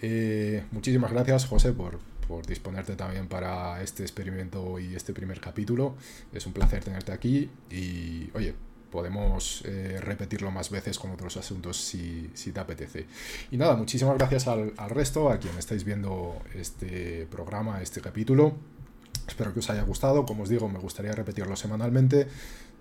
Eh, muchísimas gracias, José, por, por disponerte también para este experimento y este primer capítulo. Es un placer tenerte aquí y, oye, podemos eh, repetirlo más veces con otros asuntos si, si te apetece. Y nada, muchísimas gracias al, al, resto, a quien estáis viendo este programa, este capítulo. Espero que os haya gustado. Como os digo, me gustaría repetirlo semanalmente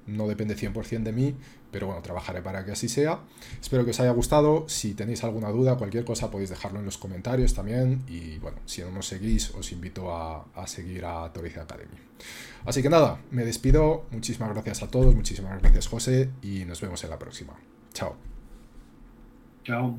no depende 100% de mí, pero bueno, trabajaré para que así sea. Espero que os haya gustado. Si tenéis alguna duda, cualquier cosa, podéis dejarlo en los comentarios también. Y bueno, si no nos seguís, os invito a, a seguir a Torice Academy. Así que nada, me despido. Muchísimas gracias a todos, muchísimas gracias José y nos vemos en la próxima. Chao. Chao.